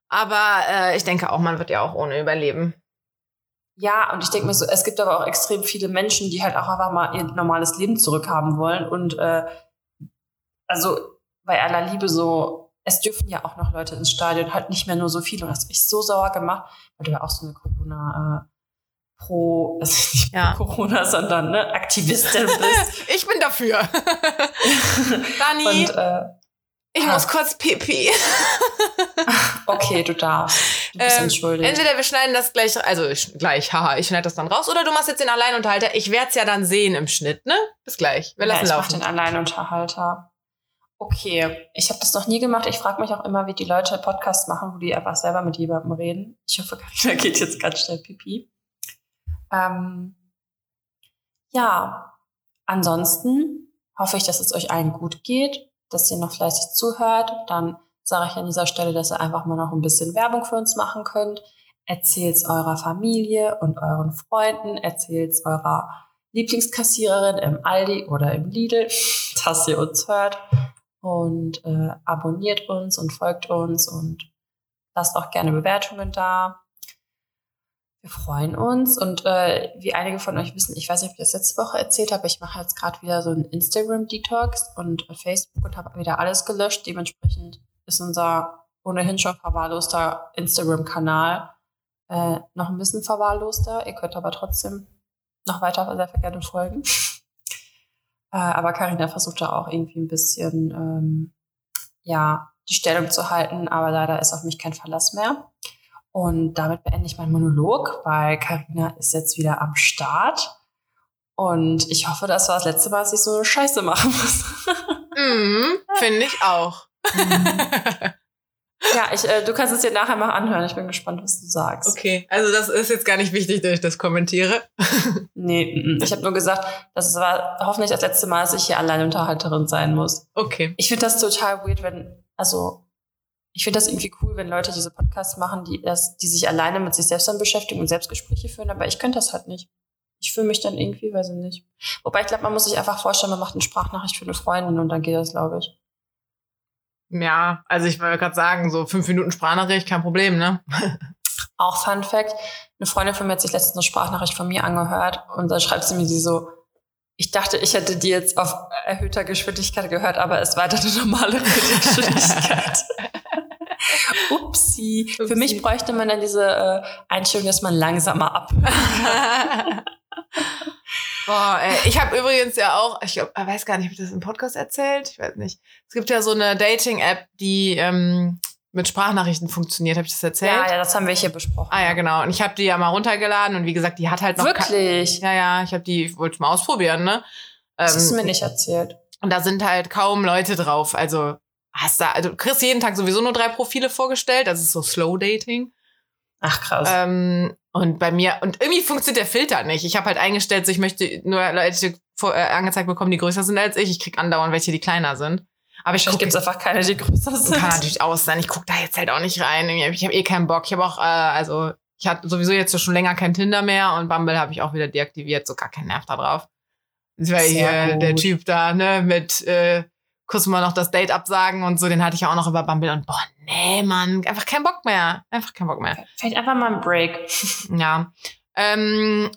Aber äh, ich denke auch, man wird ja auch ohne überleben. Ja, und ich denke mir so, es gibt aber auch extrem viele Menschen, die halt auch einfach mal ihr normales Leben zurückhaben wollen. Und äh, also bei aller Liebe so, es dürfen ja auch noch Leute ins Stadion, halt nicht mehr nur so viele. Und das hat mich so sauer gemacht, weil du ja auch so eine Corona äh, pro, also nicht Ja. pro [laughs] Corona, sondern ne, Aktivistin [laughs] bist. Ich bin dafür. [laughs] Dani, und äh, ich ah. muss kurz pipi. okay, du darfst. Ähm. Entweder wir schneiden das gleich, also ich, gleich, haha, ich schneide das dann raus, oder du machst jetzt den Alleinunterhalter. Ich werde es ja dann sehen im Schnitt, ne? Bis gleich. Wir ja, lassen ich mach laufen. den Alleinunterhalter. Okay, ich habe das noch nie gemacht. Ich frage mich auch immer, wie die Leute Podcasts machen, wo die einfach selber mit jemandem reden. Ich hoffe, [laughs] Carina geht jetzt ganz schnell pipi. Ähm, ja, ansonsten hoffe ich, dass es euch allen gut geht, dass ihr noch fleißig zuhört. Dann sage ich an dieser Stelle, dass ihr einfach mal noch ein bisschen Werbung für uns machen könnt. Erzählt's eurer Familie und euren Freunden, erzählt's eurer Lieblingskassiererin im Aldi oder im Lidl, [laughs] dass ihr uns hört. Und äh, abonniert uns und folgt uns und lasst auch gerne Bewertungen da. Wir freuen uns und äh, wie einige von euch wissen, ich weiß nicht, ob ich das letzte Woche erzählt habe, ich mache jetzt gerade wieder so einen Instagram-Detox und Facebook und habe wieder alles gelöscht. Dementsprechend ist unser ohnehin schon verwahrloster Instagram-Kanal äh, noch ein bisschen verwahrloster. Ihr könnt aber trotzdem noch weiter sehr gerne folgen. [laughs] äh, aber Karina versucht da auch irgendwie ein bisschen ähm, ja die Stellung zu halten, aber leider ist auf mich kein Verlass mehr. Und damit beende ich meinen Monolog, weil Karina ist jetzt wieder am Start. Und ich hoffe, das war das letzte Mal, dass ich so eine Scheiße machen muss. [laughs] Mhm, Finde ich auch. [laughs] ja, ich, äh, du kannst es dir nachher mal anhören. Ich bin gespannt, was du sagst. okay, also das ist jetzt gar nicht wichtig, dass ich das kommentiere. [laughs] Nee, mm, ich habe nur gesagt, das war hoffentlich das letzte Mal, dass ich hier Alleinunterhalterin sein muss. Okay. Ich finde das total weird, wenn, also, ich finde das irgendwie cool, wenn Leute diese Podcasts machen, die das, die sich alleine mit sich selbst dann beschäftigen und Selbstgespräche führen, aber ich könnte das halt nicht. Ich fühle mich dann irgendwie, weiß ich nicht. Wobei ich glaube, man muss sich einfach vorstellen, man macht eine Sprachnachricht für eine Freundin und dann geht das, glaube ich. Ja, also ich wollte gerade sagen, so fünf Minuten Sprachnachricht, kein Problem, ne? [laughs] Auch Fun Fact, eine Freundin von mir hat sich letztens eine Sprachnachricht von mir angehört und dann schreibt sie mir sie so, ich dachte, ich hätte die jetzt auf erhöhter Geschwindigkeit gehört, aber es war eine normale [laughs] Geschwindigkeit. [laughs] Upsi. Für Upsi. mich bräuchte man dann diese äh, Einstellung, dass man langsamer ab. Boah, ey, ich habe übrigens ja auch, ich glaub, weiß gar nicht, habe ich das im Podcast erzählt? Ich weiß nicht. Es gibt ja so eine Dating-App, die ähm, mit Sprachnachrichten funktioniert. Habe ich das erzählt? Ja, ja, das haben wir hier besprochen. Ah ja, genau. Und ich habe die ja mal runtergeladen und wie gesagt, die hat halt noch Wirklich? Ja, ja, ich habe die, ich wollte mal ausprobieren, ne? Das hast du mir Ähm, nicht erzählt. und da sind halt kaum Leute drauf. Also hast da, also du kriegst jeden Tag sowieso nur drei Profile vorgestellt. Das ist so Slow Dating. Ach krass. Ähm, und bei mir, und irgendwie funktioniert der Filter nicht. Ich habe halt eingestellt, so ich möchte nur Leute vor, äh, angezeigt bekommen, die größer sind als ich. Ich krieg andauernd welche, die kleiner sind. Aber ich gibt es einfach keine, die größer sind. kann natürlich aus sein. Ich gucke da jetzt halt auch nicht rein. Ich habe eh keinen Bock. Ich habe auch, äh, also ich hatte sowieso jetzt schon länger kein Tinder mehr und Bumble habe ich auch wieder deaktiviert. So gar keinen Nerv da drauf. Das war Sehr hier der gut. Typ da, ne, mit äh, kurz mal noch das Date absagen und so. Den hatte ich ja auch noch über Bumble und boah, nee, Mann, einfach keinen Bock mehr. Einfach keinen Bock mehr. Vielleicht einfach mal ein Break. [laughs] Ja. Ähm,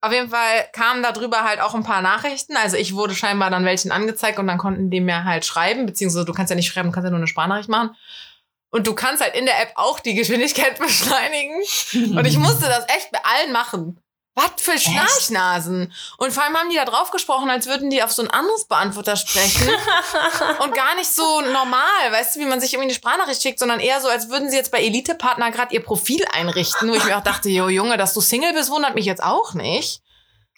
auf jeden Fall kamen da drüber halt auch ein paar Nachrichten. Also ich wurde scheinbar dann welchen angezeigt und dann konnten die mir halt schreiben, beziehungsweise du kannst ja nicht schreiben, du kannst ja nur eine Sprachnachricht machen. Und du kannst halt in der App auch die Geschwindigkeit [laughs] beschleunigen. Und ich musste das echt bei allen machen. Was für Schnarchnasen. Und vor allem haben die da drauf gesprochen, als würden die auf so einen Anrufbeantworter sprechen. [laughs] und gar nicht so normal, weißt du, wie man sich irgendwie eine Sprachnachricht schickt, sondern eher so, als würden sie jetzt bei Elite-Partner gerade ihr Profil einrichten, wo ich mir auch dachte, jo Junge, dass du Single bist, wundert mich jetzt auch nicht.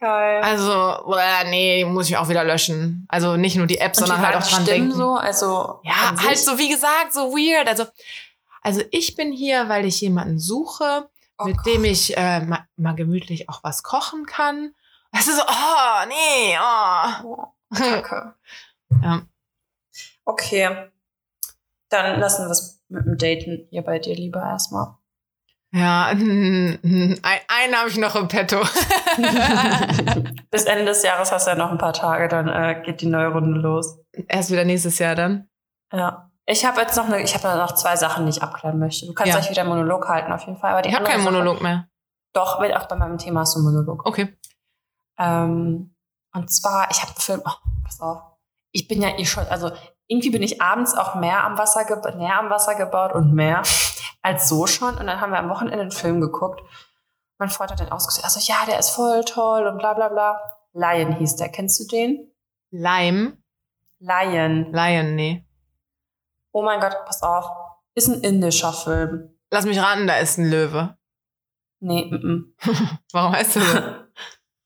Geil. Also, nee, muss ich auch wieder löschen. Also nicht nur die App, Und sondern wie halt auch die dran Stimmen denken. so, also Ja, halt so wie gesagt, so weird. Also, also ich bin hier, weil ich jemanden suche, Oh mit Gott. dem ich äh, mal, mal gemütlich auch was kochen kann. Weißt du so, oh, nee, oh. Kacke. [laughs] Ja. Okay. Dann lassen wir es mit dem Daten hier bei dir lieber erstmal. Ja, [laughs] ein, einen habe ich noch im Petto. [laughs] Bis Ende des Jahres hast du ja noch ein paar Tage, dann äh, geht die neue Runde los. Erst wieder nächstes Jahr dann. Ja. Ich habe jetzt noch eine, ich habe noch zwei Sachen, die ich abklären möchte. Du kannst Ja. gleich wieder einen Monolog halten, auf jeden Fall. Aber die Ich habe keinen Sache- Monolog mehr. Doch, weil auch bei meinem Thema hast du einen Monolog. Okay. Ähm, und zwar, ich habe einen Film, oh, pass auf. Ich bin ja eh schon, also irgendwie bin ich abends auch mehr am Wasser, näher am Wasser gebaut und mehr [laughs] als so schon. Und dann haben wir am Wochenende einen Film geguckt. Mein Freund hat den ausgesucht. Also ja, der ist voll toll und bla bla bla. Lion hieß der. Kennst du den? Lime. Lion. Lion, nee. Oh mein Gott, pass auf. Ist ein indischer Film. Lass mich raten, da ist ein Löwe. Nee, mm, -mm. [laughs] Warum heißt du [laughs] so?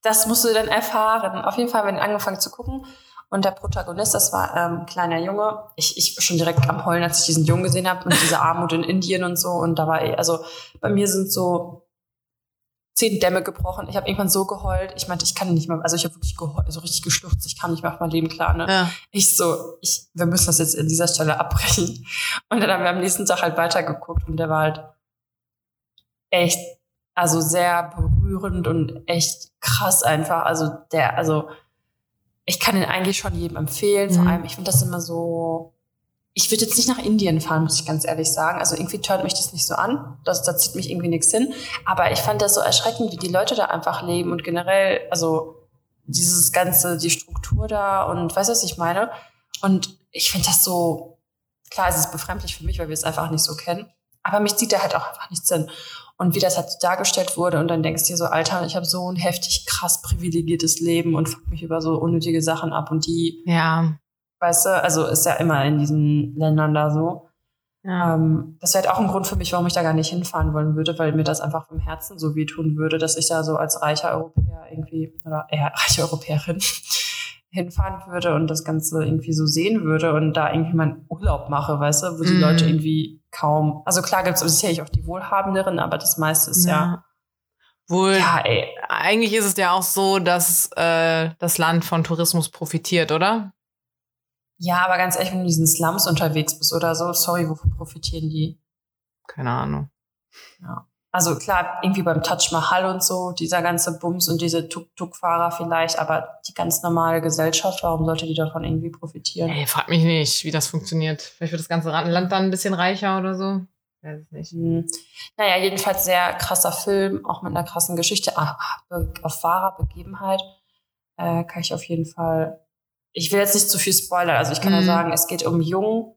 Das musst du dann erfahren. Auf jeden Fall haben wir angefangen zu gucken. Und der Protagonist, das war ähm, ein kleiner Junge. Ich, ich war schon direkt am Heulen, als ich diesen Jungen gesehen habe und diese Armut in Indien und so. Und da war eh, also bei mir sind so zehn Dämme gebrochen. Ich habe irgendwann so geheult. Ich meinte, ich kann nicht mehr, also ich habe wirklich geheult, so richtig geschluchzt. Ich kam nicht mehr auf mein Leben klar. Ne? Ja. Ich so, ich, wir müssen das jetzt an dieser Stelle abbrechen. Und dann haben wir am nächsten Tag halt weitergeguckt und der war halt echt, also sehr berührend und echt krass einfach. Also der, also ich kann den eigentlich schon jedem empfehlen. Vor Mhm. allem, ich finde das immer so. Ich würde jetzt nicht nach Indien fahren, muss ich ganz ehrlich sagen. Also irgendwie turnt mich das nicht so an. Das, da zieht mich irgendwie nichts hin. Aber ich fand das so erschreckend, wie die Leute da einfach leben und generell, also dieses ganze, die Struktur da und weißt du, was ich meine? Und ich finde das so, klar, es ist befremdlich für mich, weil wir es einfach nicht so kennen. Aber mich zieht da halt auch einfach nichts hin. Und wie das halt dargestellt wurde und dann denkst du dir so, Alter, ich habe so ein heftig krass privilegiertes Leben und fuck mich über so unnötige Sachen ab und die, Ja. Weißt du, also ist ja immer in diesen Ländern da so. ja. Ähm, das wäre halt auch ein Grund für mich, warum ich da gar nicht hinfahren wollen würde, weil mir das einfach vom Herzen so wehtun würde, dass ich da so als reicher Europäer irgendwie, oder eher [laughs] reiche Europäerin, [laughs] hinfahren würde und das Ganze irgendwie so sehen würde und da irgendwie meinen Urlaub mache, weißt du, wo die Mhm. Leute irgendwie kaum, also klar gibt es sicherlich auch die Wohlhabenderen, aber das meiste ist ja, Wohl, ja, ey, eigentlich ist es ja auch so, dass äh, das Land von Tourismus profitiert, oder? Ja, aber ganz ehrlich, wenn du in diesen Slums unterwegs bist oder so, sorry, wovon profitieren die? Keine Ahnung. Also klar, irgendwie beim Taj Mahal und so, dieser ganze Bums und diese Tuk-Tuk-Fahrer vielleicht, aber die ganz normale Gesellschaft, warum sollte die davon irgendwie profitieren? Ey, frag mich nicht, wie das funktioniert. Vielleicht wird das ganze Land dann ein bisschen reicher oder so. Weiß es nicht. Hm. Naja, jedenfalls sehr krasser Film, auch mit einer krassen Geschichte, ah, be- auf wahrer Begebenheit. Äh, kann ich auf jeden Fall. Ich will jetzt nicht zu viel spoilern, also ich kann ja Mhm. sagen, es geht um Jungen,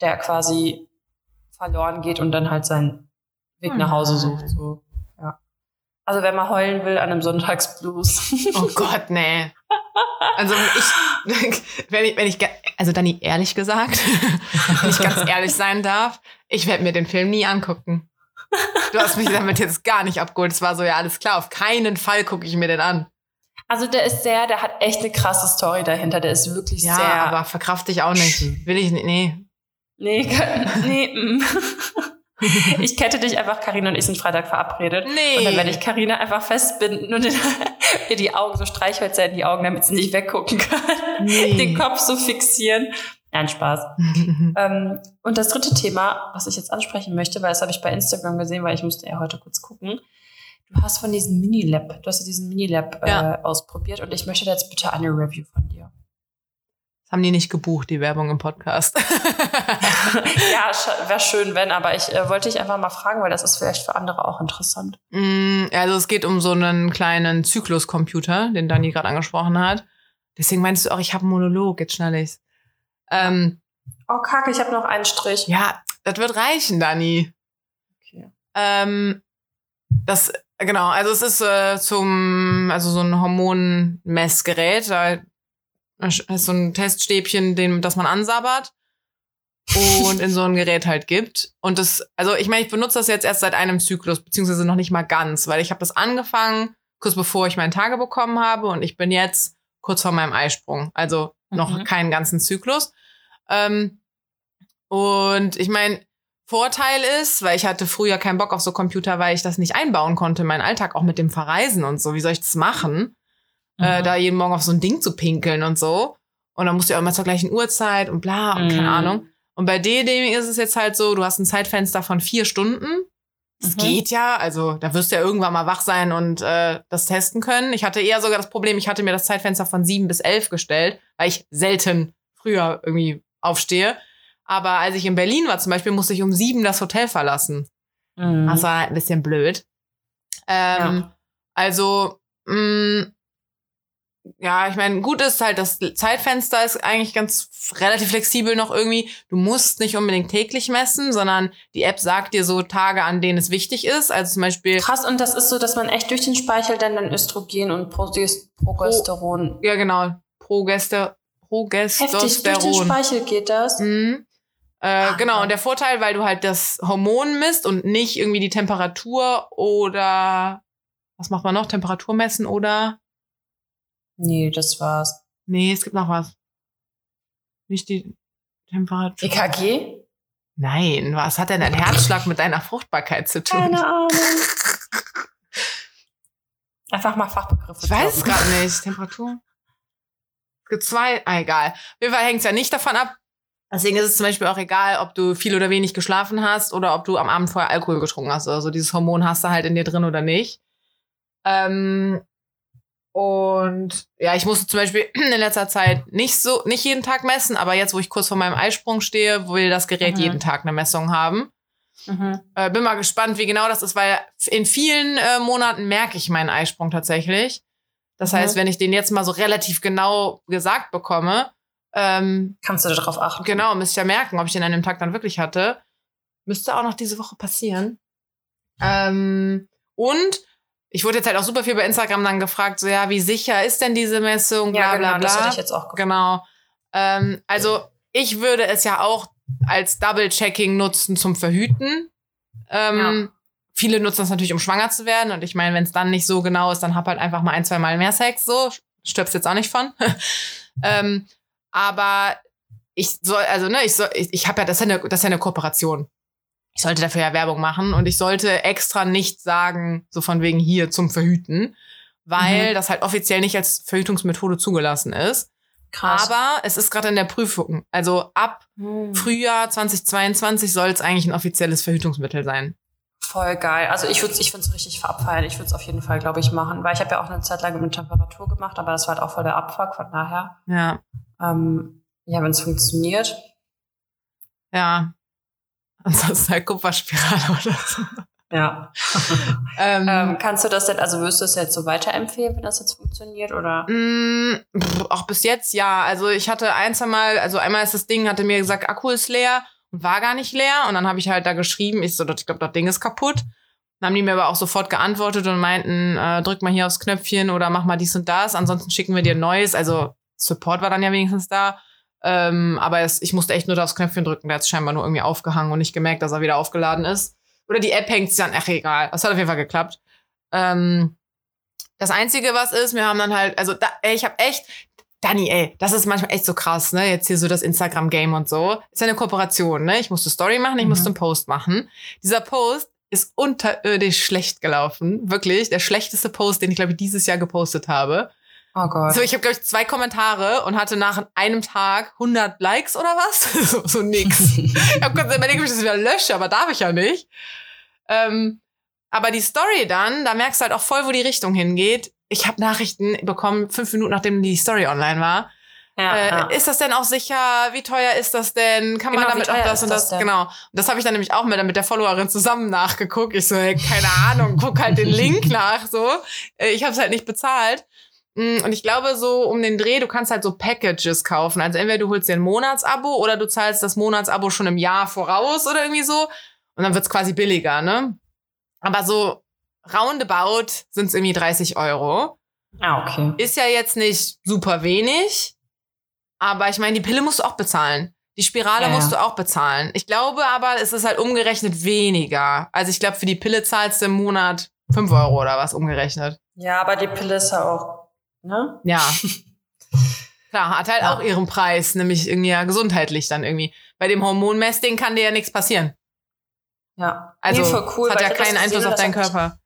der quasi verloren geht und dann halt seinen Weg nach Hause nein. sucht. So. Ja. Also wenn man heulen will an einem Sonntagsblues. Oh Gott, nee. Also ich, [laughs] wenn ich, wenn ich, also Dani, ehrlich gesagt, [laughs] wenn ich ganz ehrlich sein darf, ich werde mir den Film nie angucken. Du hast mich damit jetzt gar nicht abgeholt. Es war so, ja, alles klar, auf keinen Fall gucke ich mir den an. Also der ist sehr, der hat echt eine krasse Story dahinter. Der ist wirklich Ja, sehr. aber verkraft ich auch nicht. Will ich nicht, nee. nee, [laughs] nee. mm. [laughs] ich kette dich einfach, Karina und ich sind Freitag verabredet. Nee. Und dann werde ich Karina einfach festbinden und [laughs] ihr die Augen so Streichhölzer in die Augen, damit sie nicht weggucken kann. Nee. Den Kopf so fixieren. Nein, Spaß. Ähm, und das dritte Thema, was ich jetzt ansprechen möchte, weil das habe ich bei Instagram gesehen, weil ich musste ja heute kurz gucken. Du hast von diesem Minilab, du hast diesen Minilab Ja. äh, ausprobiert und ich möchte jetzt bitte eine Review von dir. Das haben die nicht gebucht, die Werbung im Podcast. [laughs] ja, [laughs] wäre schön, wenn, aber ich äh, wollte dich einfach mal fragen, weil das ist vielleicht für andere auch interessant. Mm, Also es geht um so einen kleinen Zykluscomputer, den Dani gerade angesprochen hat. Deswegen meinst du auch, ich habe einen Monolog, jetzt schnell ich's. Ähm, Oh, kacke, ich habe noch einen Strich. ja, das wird reichen, Dani. Okay. Ähm, das, genau, also es ist äh, zum, also so ein Hormonmessgerät, da ist so ein Teststäbchen, den, das man ansabbert und in so ein Gerät halt gibt. Und das, also ich meine, ich benutze das jetzt erst seit einem Zyklus, beziehungsweise noch nicht mal ganz, weil ich habe das angefangen, kurz bevor ich meinen Tage bekommen habe und ich bin jetzt kurz vor meinem Eisprung. Also noch Mhm. keinen ganzen Zyklus. Ähm, und ich meine, Vorteil ist, weil ich hatte früher keinen Bock auf so Computer, weil ich das nicht einbauen konnte in meinen Alltag, auch mit dem Verreisen und so. Wie soll ich das machen? äh, Mhm. da jeden Morgen auf so ein Ding zu pinkeln und so. Und dann musst du ja auch immer zur gleichen Uhrzeit und bla und keine Mhm. Ahnung. Und bei D-Dem ist es jetzt halt so, du hast ein Zeitfenster von vier Stunden. Das Mhm. geht ja, also da wirst du ja irgendwann mal wach sein und äh, das testen können. Ich hatte eher sogar das Problem, ich hatte mir das Zeitfenster von sieben bis elf gestellt, weil ich selten früher irgendwie aufstehe. Aber als ich in Berlin war zum Beispiel, musste ich um sieben das Hotel verlassen. Mhm. Das war ein bisschen blöd. Ähm, Ja. Also, mh, ja, ich meine, gut ist halt, das Zeitfenster ist eigentlich ganz relativ flexibel noch irgendwie. Du musst nicht unbedingt täglich messen, sondern die App sagt dir so Tage, an denen es wichtig ist. Also zum Beispiel, Krass, und das ist so, dass man echt durch den Speichel dann dann Östrogen und Progest- Progesteron. ja genau, Progester, Heftig, durch den Progesteron. Speichel geht das. Mhm. Äh, genau, und der Vorteil, weil du halt das Hormon misst und nicht irgendwie die Temperatur oder was macht man noch? Temperatur messen oder? Nee, das war's. Nee, es gibt noch was. Nicht die Temperatur. EKG? Nein, was hat denn ein Herzschlag mit deiner Fruchtbarkeit zu tun? Keine Ahnung. [laughs] Einfach mal Fachbegriffe. Ich weiß es gerade nicht. Temperatur? Es gibt zwei. Ah, egal. Auf jeden Fall hängt es ja nicht davon ab. Deswegen ist es zum Beispiel auch egal, ob du viel oder wenig geschlafen hast oder ob du am Abend vorher Alkohol getrunken hast. Also dieses Hormon hast du halt in dir drin oder nicht. Ähm, und ja, ich musste zum Beispiel [clears throat] in letzter Zeit nicht so, nicht jeden Tag messen, aber jetzt, wo ich kurz vor meinem Eisprung stehe, will das Gerät Mhm. jeden Tag eine Messung haben. Mhm. Äh, bin mal gespannt, wie genau das ist, weil in vielen äh, Monaten merke ich meinen Eisprung tatsächlich. Das Mhm. heißt, wenn ich den jetzt mal so relativ genau gesagt bekomme, ähm, Kannst du darauf achten? genau, müsste ich ja merken, ob ich den an dem Tag dann wirklich hatte. Müsste auch noch diese Woche passieren. Ähm, und ich wurde jetzt halt auch super viel bei Instagram dann gefragt, so ja, wie sicher ist denn diese Messung? Ja, Bla, genau, bla, das bla. hätte ich jetzt auch gefragt. Genau. Ähm, also ich würde es ja auch als Double-Checking nutzen zum Verhüten. Ähm, Viele nutzen das natürlich, um schwanger zu werden. Und ich meine, wenn es dann nicht so genau ist, dann hab halt einfach mal ein, zwei Mal mehr Sex. So stirbst jetzt auch nicht von. [laughs] ähm, aber ich soll, also ne, ich soll, ich, ich habe ja, das ist ja, eine, das ist ja eine Kooperation. Ich sollte dafür ja Werbung machen und ich sollte extra nicht sagen, so von wegen hier zum Verhüten, weil Mhm. das halt offiziell nicht als Verhütungsmethode zugelassen ist. Krass. Aber es ist gerade in der Prüfung. Also ab Hm. Frühjahr 2022 soll es eigentlich ein offizielles Verhütungsmittel sein. Voll geil. Also ich würde ich finde es richtig abfeiern. Ich würde es auf jeden Fall, glaube ich, machen. Weil ich habe ja auch eine Zeit lang mit Temperatur gemacht, aber das war halt auch voll der Abfuck, von daher. Ja. Ähm, ja, wenn es funktioniert. Ja. Ansonsten halt Kupferspirale oder so. Ja. [laughs] Ähm, ähm, kannst du das denn, also wirst du es jetzt so weiterempfehlen, wenn das jetzt funktioniert? Oder? pff, auch bis jetzt ja. Also ich hatte ein, zwei Mal, also einmal ist das Ding, hatte mir gesagt, Akku ist leer und war gar nicht leer. Und dann habe ich halt da geschrieben, ich so, ich glaube, das Ding ist kaputt. Dann haben die mir aber auch sofort geantwortet und meinten, äh, drück mal hier aufs Knöpfchen oder mach mal dies und das. Ansonsten schicken wir dir ein neues. Also Support war dann ja wenigstens da. Ähm, aber es, ich musste echt nur aufs Knöpfchen drücken. Der hat es scheinbar nur irgendwie aufgehangen und nicht gemerkt, dass er wieder aufgeladen ist. Oder die App hängt an. Ach, egal. Das hat auf jeden Fall geklappt. Ähm, das Einzige, was ist, wir haben dann halt, also da, ich habe echt, Dani, ey, das ist manchmal echt so krass, ne? Jetzt hier so das Instagram-Game und so. Ist ja eine Kooperation, ne? Ich musste Story machen, ich Mhm. musste einen Post machen. Dieser Post ist unterirdisch schlecht gelaufen. Wirklich. Der schlechteste Post, den ich, glaube ich, dieses Jahr gepostet habe. Oh Gott. So, ich habe, glaube ich, zwei Kommentare und hatte nach einem Tag 100 Likes oder was? [laughs] so, so nix. Ich habe kurz überlegt, ob ich das wieder lösche, aber darf ich ja nicht. Ähm, aber die Story dann, da merkst du halt auch voll, wo die Richtung hingeht. Ich habe Nachrichten bekommen, fünf Minuten nachdem die Story online war. ja, äh, ja. Ist das denn auch sicher? Wie teuer ist das denn? Kann man Genau, damit auch das und das das? Genau. Und das habe ich dann nämlich auch mit, mit der Followerin zusammen nachgeguckt. Ich so, hey, keine Ahnung, guck halt den Link [laughs] nach. So, Äh, ich habe es halt nicht bezahlt. Mm, Und ich glaube, so um den Dreh, du kannst halt so Packages kaufen. Also entweder du holst dir ein Monatsabo oder du zahlst das Monatsabo schon im Jahr voraus oder irgendwie so. Und dann wird's quasi billiger, ne? Aber so roundabout sind's irgendwie 30 Euro. ah, okay. Ist ja jetzt nicht super wenig, aber ich meine, die Pille musst du auch bezahlen. Die Spirale Ja, ja. musst du auch bezahlen. Ich glaube aber, es ist halt umgerechnet weniger. Also ich glaube, für die Pille zahlst du im Monat 5 Euro oder was umgerechnet. Ja, aber die Pille ist ja auch, ne? Ja. [laughs] Klar, hat halt Ja. auch ihren Preis, nämlich irgendwie ja gesundheitlich dann irgendwie. Bei dem Hormonmessding kann dir ja nichts passieren. Ja. Also nee, voll cool. es hat ja keinen Einfluss gesehen auf deinen Körper.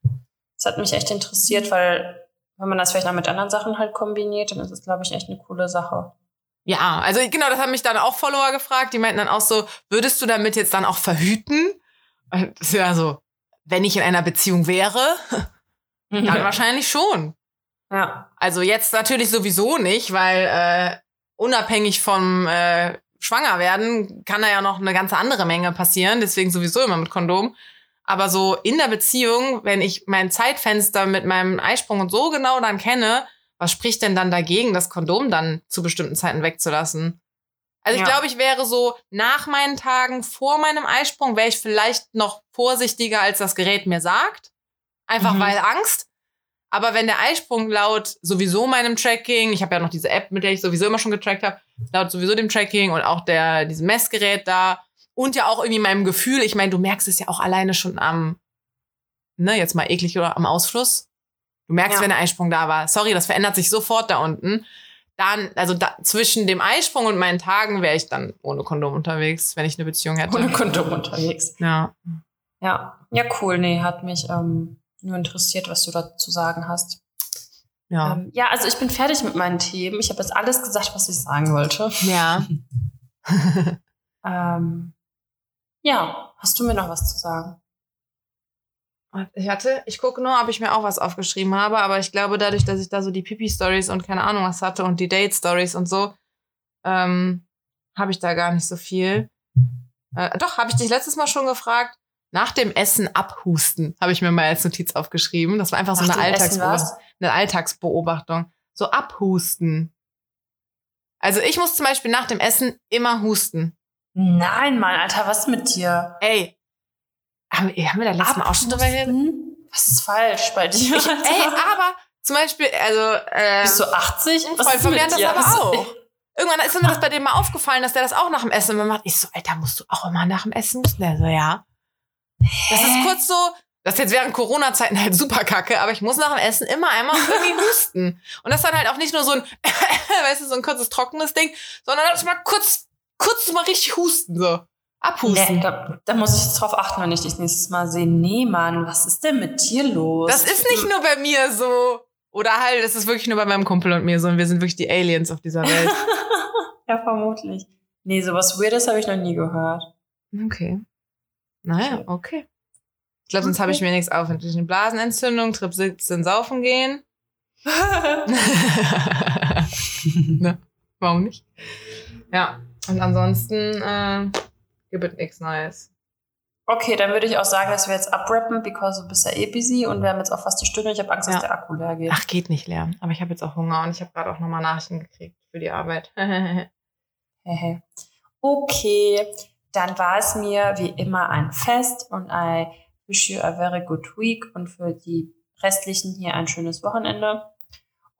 Das hat mich echt interessiert, weil wenn man das vielleicht noch mit anderen Sachen halt kombiniert, dann ist es, glaube ich, echt eine coole Sache. Ja, also genau, das haben mich dann auch Follower gefragt. Die meinten dann auch so, würdest du damit jetzt dann auch verhüten? Und Das ist ja so, wenn ich in einer Beziehung wäre, [laughs] dann wahrscheinlich schon. Ja. Also jetzt natürlich sowieso nicht, weil äh, unabhängig vom äh, Schwangerwerden kann da ja noch eine ganze andere Menge passieren. Deswegen sowieso immer mit Kondom. Aber so in der Beziehung, wenn ich mein Zeitfenster mit meinem Eisprung und so genau dann kenne, was spricht denn dann dagegen, das Kondom dann zu bestimmten Zeiten wegzulassen? Also ich Ja. glaube, ich wäre so nach meinen Tagen vor meinem Eisprung, wäre ich vielleicht noch vorsichtiger, als das Gerät mir sagt. Einfach Mhm. weil Angst. Aber wenn der Eisprung laut sowieso meinem Tracking, ich habe ja noch diese App, mit der ich sowieso immer schon getrackt habe, laut sowieso dem Tracking und auch der diesem Messgerät da und ja auch irgendwie meinem Gefühl, ich meine, du merkst es ja auch alleine schon am, ne, jetzt mal eklig oder am Ausfluss. Du merkst, Ja. wenn der Eisprung da war. Sorry, das verändert sich sofort da unten. Dann, also da, zwischen dem Eisprung und meinen Tagen wäre ich dann ohne Kondom unterwegs, wenn ich eine Beziehung hätte. Ohne Kondom unterwegs. Ja. Ja. Ja, cool. Nee, hat mich ähm, nur interessiert, was du da zu sagen hast. Ja. Ähm, ja, also ich bin fertig mit meinen Themen. Ich habe jetzt alles gesagt, was ich sagen wollte. ja. [laughs] Ähm, ja, hast du mir noch was zu sagen? Ich hatte, ich gucke nur, ob ich mir auch was aufgeschrieben habe, aber ich glaube, dadurch, dass ich da so die Pipi-Stories und keine Ahnung was hatte und die Date-Stories und so, ähm, habe ich da gar nicht so viel. Äh, doch, habe ich dich letztes Mal schon gefragt. Nach dem Essen abhusten, habe ich mir mal als Notiz aufgeschrieben. Das war einfach so Nach eine, was? eine Alltagsbeobachtung. So abhusten. Also ich muss zum Beispiel nach dem Essen immer husten. Nein, Mann, Alter, was mit dir? Ey, haben, wir- haben wir da letztes Mal auch schon drüber? Abhusten? Was ist falsch bei dir? Ich, ey, [laughs] aber zum Beispiel, also, äh, Bist du 80? ein Freund von mir hat das aber auch. Irgendwann ist mir das bei dem mal aufgefallen, dass der das auch nach dem Essen immer macht. Ich so, Alter, musst du auch immer nach dem Essen husten? Der so, ja. Das ist Hä? kurz so, das ist jetzt während Corona-Zeiten halt super kacke, aber ich muss nach dem Essen immer einmal irgendwie [laughs] husten. Und das dann halt auch nicht nur so ein, [laughs] weißt du, so ein kurzes trockenes Ding, sondern das mal kurz, kurz mal richtig husten, so. Abhusten. Nee, da, da muss ich drauf achten, wenn ich dich nächstes Mal sehe. Nee, Mann, was ist denn mit dir los? Das ist nicht nur bei mir so. Oder halt, das ist wirklich nur bei meinem Kumpel und mir so. Und wir sind wirklich die Aliens auf dieser Welt. [laughs] ja, vermutlich. Nee, sowas Weirdes habe ich noch nie gehört. Okay. Naja, Okay. okay. Ich glaube, sonst habe ich mir nichts auf. Eine Blasenentzündung, Trip 17 saufen gehen. [laughs] [laughs] ne? Warum nicht? Ja. Und ansonsten äh, gibt es nichts Neues. okay, dann würde ich auch sagen, dass wir jetzt abrappen, because du bist ja eh busy und wir haben jetzt auch fast die Stunde. Ich habe Angst, Ja. dass der Akku leer geht. Ach, geht nicht leer. Aber ich habe jetzt auch Hunger und ich habe gerade auch nochmal Nachrichten gekriegt für die Arbeit. [laughs] Okay, dann war es mir wie immer ein Fest und I wish you a very good week und für die restlichen hier ein schönes Wochenende.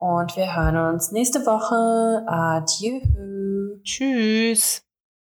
Und wir hören uns nächste Woche. Adieu. Tschüss.